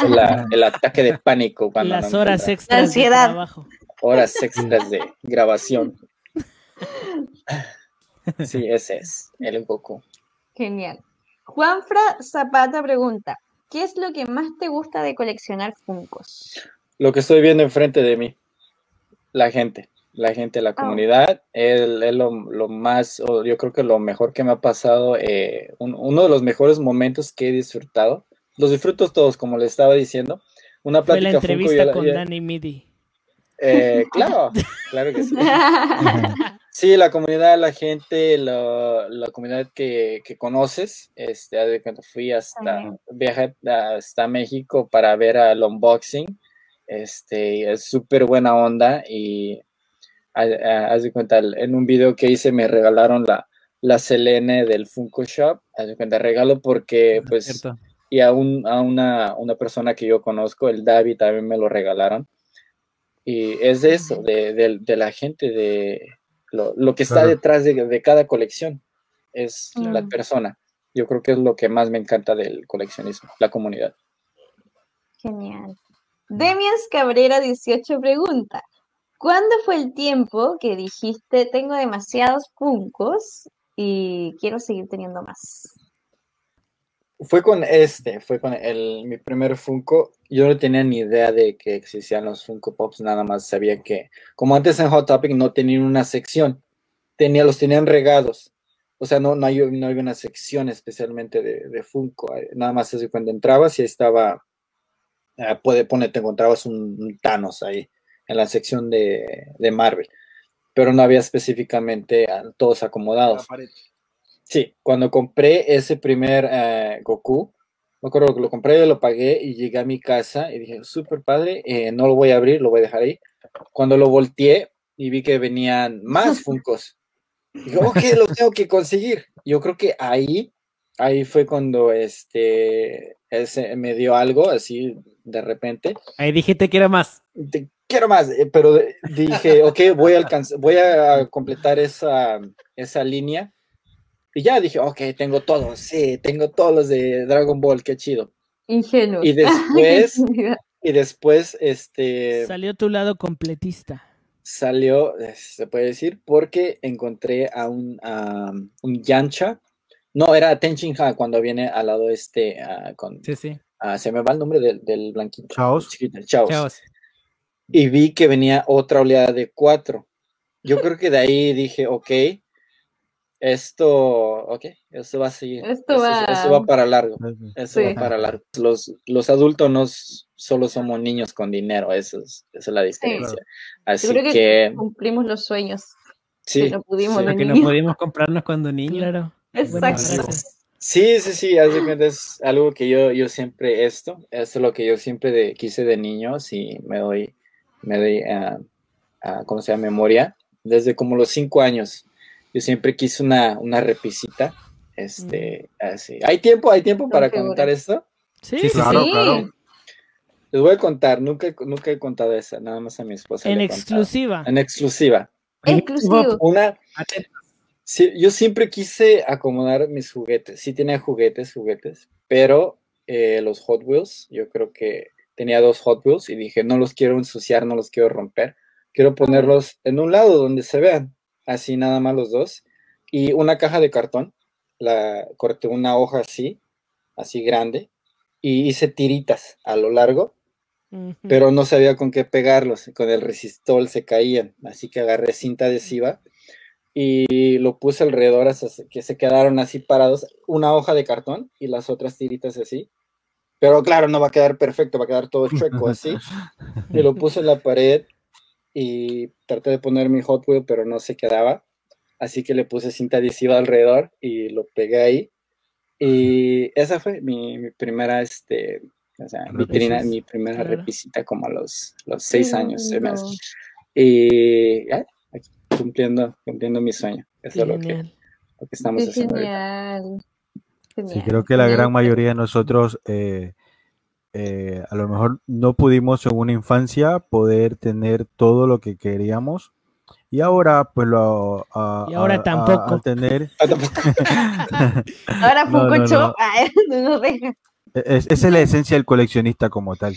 la- el ataque de pánico cuando Las no horas extras de Ansiedad. trabajo. horas extras de grabación. Sí, ese es, el Goku. Genial. Juanfra Zapata pregunta, ¿qué es lo que más te gusta de coleccionar Funkos? Lo que estoy viendo enfrente de mí, la gente, la gente, la comunidad, es, es lo, lo más, o yo creo que lo mejor que me ha pasado, eh, un- uno de los mejores momentos que he disfrutado. Los disfruto todos, como les estaba diciendo. Una Fue la plática Funko, entrevista la- con Danny Midi. eh, claro, claro que sí. Sí, la comunidad, la gente, la, la comunidad que, que conoces, este, haz de cuenta, fui hasta, viajé hasta México para ver al unboxing, este, es súper buena onda y haz de cuenta, en un video que hice me regalaron la, la Selene del Funko Shop, haz de cuenta, regalo porque, pues, ¿Cierto? Y a, un, a una, una persona que yo conozco, el David, también me lo regalaron. Y es de eso, de, de- de la gente, de lo, lo que está Claro. detrás de, de cada colección, es la persona. Yo creo que es lo que más me encanta del coleccionismo, la comunidad. Genial. Demias Cabrera 18 pregunta, ¿cuándo fue el tiempo que dijiste tengo demasiados Funkos y quiero seguir teniendo más? Fue con este, fue con el, mi primer Funko. Yo no tenía ni idea de que existían los Funko Pops, nada más sabía que, como antes en Hot Topic no tenían una sección, tenía, los tenían regados. O sea, no, no, hay, no había una sección especialmente de, Funko. Nada más así cuando entrabas y estaba, ah, puede poner, te encontrabas un, un Thanos ahí en la sección de, de Marvel. Pero no había específicamente ah, todos acomodados. Sí, cuando compré ese primer eh, Goku, me acuerdo que lo compré, lo pagué y llegué a mi casa y dije, súper padre, eh, no lo voy a abrir, lo voy a dejar ahí. Cuando lo volteé y vi que venían más Funkos, dije, ok, lo tengo que conseguir. Yo creo que ahí, ahí fue cuando este, ese me dio algo así de repente. Ahí dijiste que era más. quiero más, eh, pero dije, ok, voy a alcanzar, voy a completar esa, esa línea. Y ya dije, ok, tengo todos, sí, tengo todos los de Dragon Ball, qué chido. Ingenuo. Y después, y después, este... Salió tu lado completista. Salió, eh, se puede decir, porque encontré a un, un Yancha. No, era Tenchin Ha cuando viene al lado este, uh, con... Sí, sí. Uh, se me va el nombre del, del blanquito. Chaos. Chaos. Chaos. Y vi que venía otra oleada de cuatro. Yo creo que de ahí dije, ok, esto, ok, esto va a seguir. Esto, va... va... para largo. Eso va para largo. Los, los adultos no solo somos niños con dinero, eso es, esa es la diferencia. Así que, cumplimos los sueños. Sí. Que no pudimos, que no pudimos comprarnos cuando niños. Claro. Exacto. sí, sí, sí, es algo que yo, yo siempre, esto, es lo que yo siempre de, quise de niños y me doy, me doy, a, ¿cómo se llama? Memoria, desde como los cinco años yo siempre quise una, una repisita. Este, así. ¿Hay tiempo? ¿Hay tiempo para contar esto? Sí, sí, claro, claro. Les voy a contar, nunca, nunca he contado esa, nada más a mi esposa. En exclusiva. En exclusiva. Exclusivo. Una, sí, yo siempre quise acomodar mis juguetes. Sí tenía juguetes, juguetes, pero eh, los Hot Wheels, yo creo que tenía dos Hot Wheels y dije, no los quiero ensuciar, no los quiero romper. Quiero ponerlos en un lado donde se vean así nada más los dos, y una caja de cartón, la corté una hoja así, así grande, y hice tiritas a lo largo, pero no sabía con qué pegarlos, con el resistol se caían, así que agarré cinta adhesiva y lo puse alrededor hasta que se quedaron así parados, una hoja de cartón y las otras tiritas así. Pero claro, no va a quedar perfecto, va a quedar todo chueco así. Y lo puse en la pared y traté de poner mi Hot Wheel, pero no se quedaba. Así que le puse cinta adhesiva alrededor y lo pegué ahí. Y esa fue mi, mi primera, este, o sea, mi, mi, primera repisita como a los, los seis años. Y cumpliendo, cumpliendo mi sueño. Eso es lo que, lo que estamos haciendo. Genial. Sí, creo que la gran mayoría de nosotros eh, eh, a lo mejor no pudimos en una infancia poder tener todo lo que queríamos y ahora pues lo y ahora tampoco. tener ahora fue no, no, Es, esa es la esencia del coleccionista como tal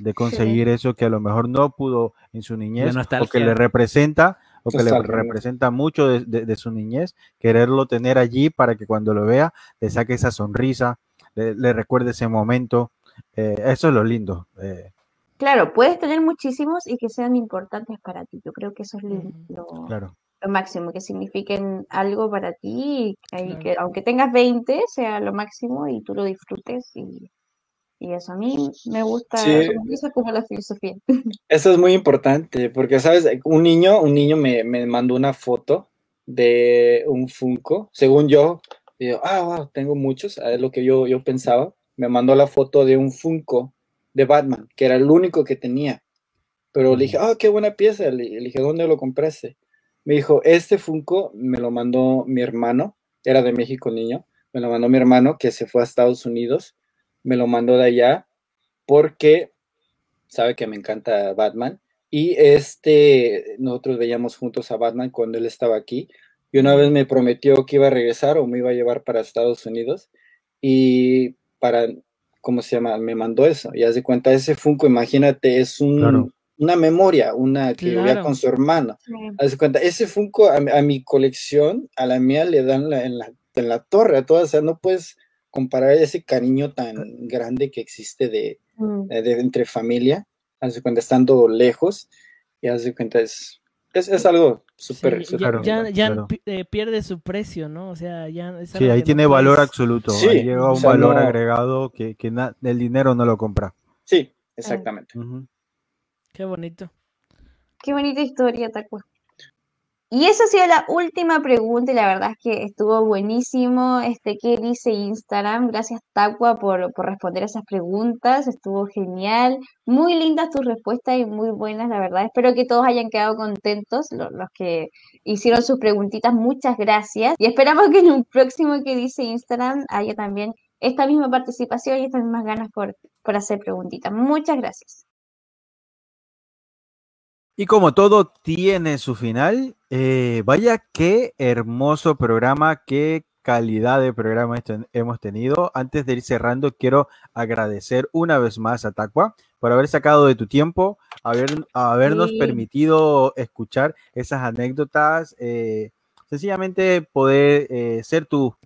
de conseguir eso que a lo mejor no pudo en su niñez o que le representa o que le representa mucho de, su niñez quererlo tener allí para que cuando lo vea le saque esa sonrisa le recuerde ese momento eh, eso es lo lindo. Eh. Claro, puedes tener muchísimos y que sean importantes para ti. Yo creo que eso es lo, lo máximo, que signifiquen algo para ti, y que, aunque tengas 20, sea lo máximo y tú lo disfrutes. Y, y eso a mí me gusta, eso como la filosofía. Eso es muy importante, porque, ¿sabes? Un niño, un niño me, me mandó una foto de un Funko, según yo, digo, ah, wow, tengo muchos, es lo que yo, yo pensaba, me mandó la foto de un Funko de Batman, que era el único que tenía. Pero le dije, ah, qué buena pieza. Le, dije, ¿dónde lo compraste? Me dijo, este Funko me lo mandó mi hermano, era de México niño, me lo mandó mi hermano que se fue a Estados Unidos, me lo mandó de allá porque sabe que me encanta Batman. Y este, nosotros veíamos juntos a Batman cuando él estaba aquí. Y una vez me prometió que iba a regresar o me iba a llevar para Estados Unidos. Y para, ¿cómo se llama? Me mandó eso. Y haz de cuenta, ese Funko, imagínate, es un, una memoria, una que claro. con su hermano. Haz de cuenta, ese Funko a, mi colección, a la mía le dan en, la, en la torre, a todas, o sea, no puedes comparar ese cariño tan grande que existe de, mm. de, entre familia, haz de cuenta, estando lejos, y haz de cuenta, es, es, algo súper... ya, ya, eh, pierde su precio, ¿no? O sea, ya... sí, ahí tiene valor absoluto. Sí, ahí llega un valor agregado que, que el dinero no lo compra. Sí, exactamente. Qué bonito. Qué bonita historia, Tacua. Y esa ha sido la última pregunta y la verdad es que estuvo buenísimo este qué dice Instagram. Gracias Taqua por, por responder esas preguntas, estuvo genial. Muy lindas tus respuestas y muy buenas, la verdad. Espero que todos hayan quedado contentos, los, que hicieron sus preguntitas, muchas gracias. Y esperamos que en un próximo que dice Instagram haya también esta misma participación y estas mismas ganas por, por hacer preguntitas. Muchas gracias. Y como todo tiene su final, eh, vaya qué hermoso programa, qué calidad de programa hemos tenido. Antes de ir cerrando, quiero agradecer una vez más a Taqua por haber sacado de tu tiempo, haber, habernos permitido escuchar esas anécdotas, eh, sencillamente poder eh, ser tú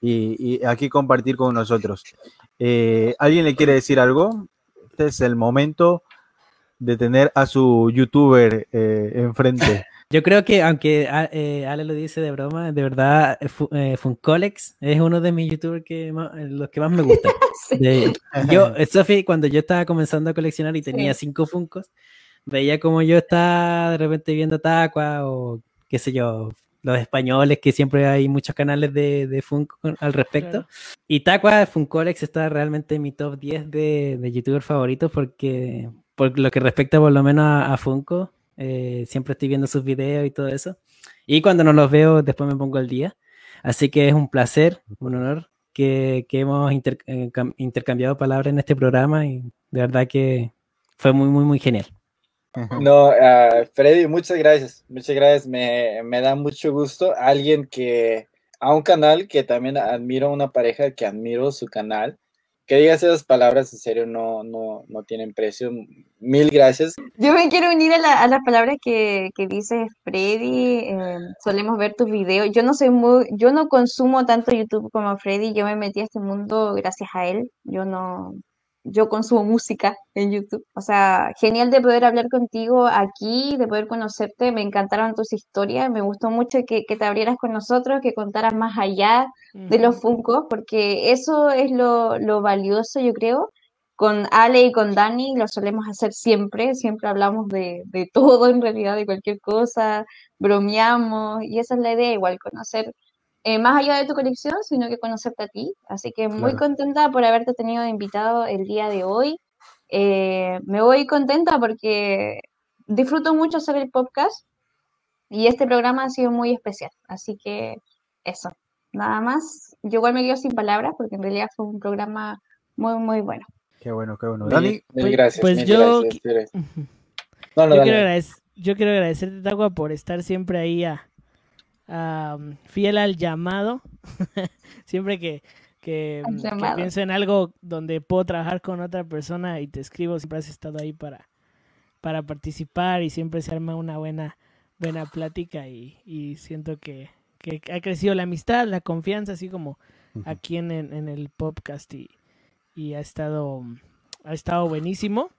y, aquí compartir con nosotros. ¿Alguien le quiere decir algo? Este es el momento de tener a su youtuber eh, enfrente. Yo creo que, aunque eh, Ale lo dice de broma, de verdad, eh, Funcolex es uno de mis youtubers que los que más me gustan. yo, Sofi, cuando yo estaba comenzando a coleccionar y tenía cinco Funcos, veía como yo estaba de repente viendo Taqua o qué sé yo, los españoles, que siempre hay muchos canales de, de Funko al respecto. Y Taqua, Funcolex está realmente en mi top 10 de, de youtubers favoritos porque por lo que respecta por lo menos a, Funko, eh, siempre estoy viendo sus videos y todo eso. Y cuando no los veo, después me pongo al día. Así que es un placer, un honor que, hemos eh, intercambiado palabras en este programa y de verdad que fue muy, muy, muy genial. No, uh, Freddy, muchas gracias, muchas gracias, me, me, da mucho gusto. Alguien que, a un canal que también admiro, una pareja que admiro su canal, que digas esas palabras en serio no, no, no tienen precio. Mil gracias. Yo me quiero unir a, las palabras que, que dice Freddy. Eh, solemos ver tus videos. Yo no soy muy, yo no consumo tanto YouTube como Freddy. Yo me metí a este mundo gracias a él. Yo no, yo consumo música en YouTube. O sea, genial de poder hablar contigo aquí, de poder conocerte. Me encantaron tus historias. Me gustó mucho que, te abrieras con nosotros, que contaras más allá de los Funkos, porque eso es lo, lo valioso, yo creo. Con Ale y con Dani lo solemos hacer siempre. Siempre hablamos de, de todo en realidad, de cualquier cosa. Bromeamos. Y esa es la idea, igual conocer eh, más allá de tu colección, sino que conocerte a ti. Así que muy contenta por haberte tenido de invitado el día de hoy. Eh, me voy contenta porque disfruto mucho hacer el podcast y este programa ha sido muy especial. Así que eso, nada más. Yo igual me quedo sin palabras porque en realidad fue un programa muy, muy bueno. Qué bueno, qué bueno. Dani, pues, gracias. Pues yo, yo, quiero yo quiero agradecerte, Tagua, por estar siempre ahí a, fiel al llamado. Siempre que, que, pienso en algo donde puedo trabajar con otra persona y te escribo, siempre has estado ahí para, para participar y siempre se arma una buena, buena plática y, siento que, ha crecido la amistad, la confianza, así como aquí en, en, el podcast y, y, ha estado ha estado buenísimo.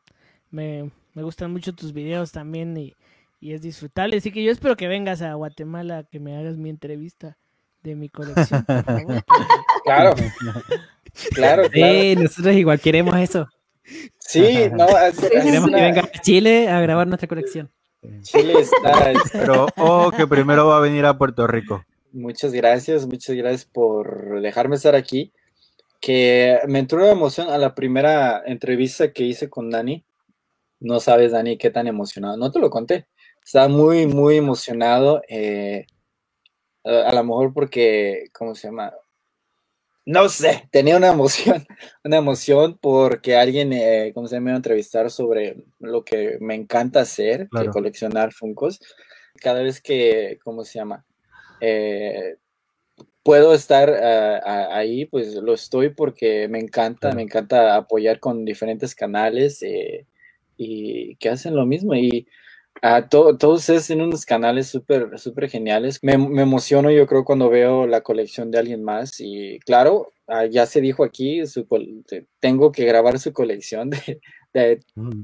Me, me gustan mucho tus videos también y, y es disfrutable. Así que yo espero que vengas a Guatemala que me hagas mi entrevista de mi colección. claro. claro, Sí, nosotros igual queremos eso. Sí, no, queremos que venga a Chile a grabar nuestra colección. Chile está. Pero, oh, que primero va a venir a Puerto Rico. Muchas gracias, muchas gracias por dejarme estar aquí. Que me entró una emoción a la primera entrevista que hice con Dani. No sabes, Dani, qué tan emocionado. No te lo conté. Estaba muy, muy emocionado. Eh, a, lo mejor porque, ¿cómo se llama? No sé, tenía una emoción, una emoción porque alguien, eh, ¿cómo se llama? Me iba a entrevistar sobre lo que me encanta hacer, coleccionar Funcos. Cada vez que, ¿cómo se llama? Eh, puedo estar ah, ahí, pues lo estoy porque me encanta, me encanta apoyar con diferentes canales y que hacen lo mismo. Y todos ustedes tienen unos canales súper súper geniales. Me, emociono yo creo cuando veo la colección de alguien más y claro, ah, ya se dijo aquí, tengo que grabar su colección de, mm.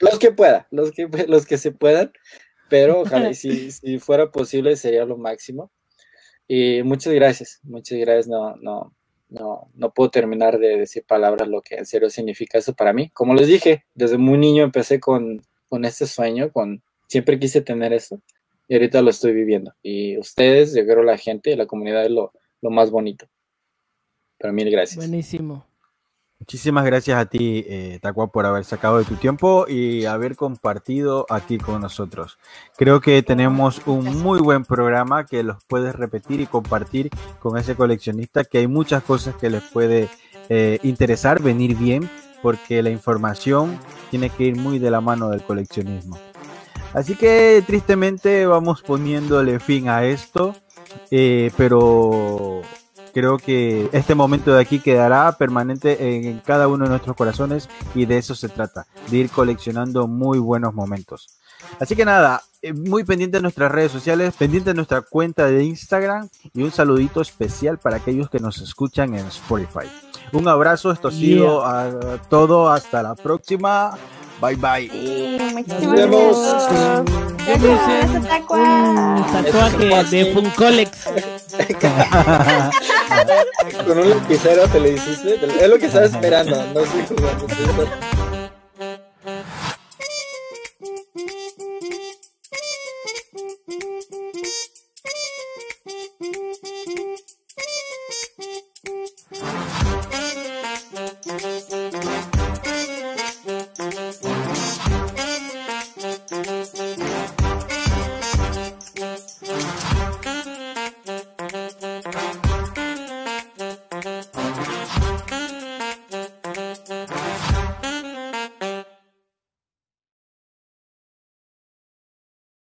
los que pueda, los que, los que se puedan, pero ojalá si, si fuera posible sería lo máximo. Y muchas gracias, muchas gracias. No, no, no, no puedo terminar de decir palabras lo que en serio significa eso para mí. Como les dije, desde muy niño empecé con, con este sueño, con, siempre quise tener eso y ahorita lo estoy viviendo. Y ustedes, yo creo la gente, la comunidad es lo, más bonito. Pero mil gracias. Buenísimo. Muchísimas gracias a ti, eh, Tacua, por haber sacado de tu tiempo y haber compartido aquí con nosotros. Creo que tenemos un muy buen programa que los puedes repetir y compartir con ese coleccionista, que hay muchas cosas que les puede eh, interesar, venir bien, porque la información tiene que ir muy de la mano del coleccionismo. Así que tristemente vamos poniéndole fin a esto, eh, pero creo que este momento de aquí quedará permanente en cada uno de nuestros corazones y de eso se trata, de ir coleccionando muy buenos momentos. Así que nada, eh, muy pendiente de nuestras redes sociales, pendiente de nuestra cuenta de Instagram y un saludito especial para aquellos que nos escuchan en Spotify. Un abrazo, esto ha sido a todo, hasta la próxima. Bye bye. Sí, muchísimas gracias. un tatuaje de Funcolex. Con un lapicero te lo hiciste. Es lo que estaba esperando. No estoy jugando.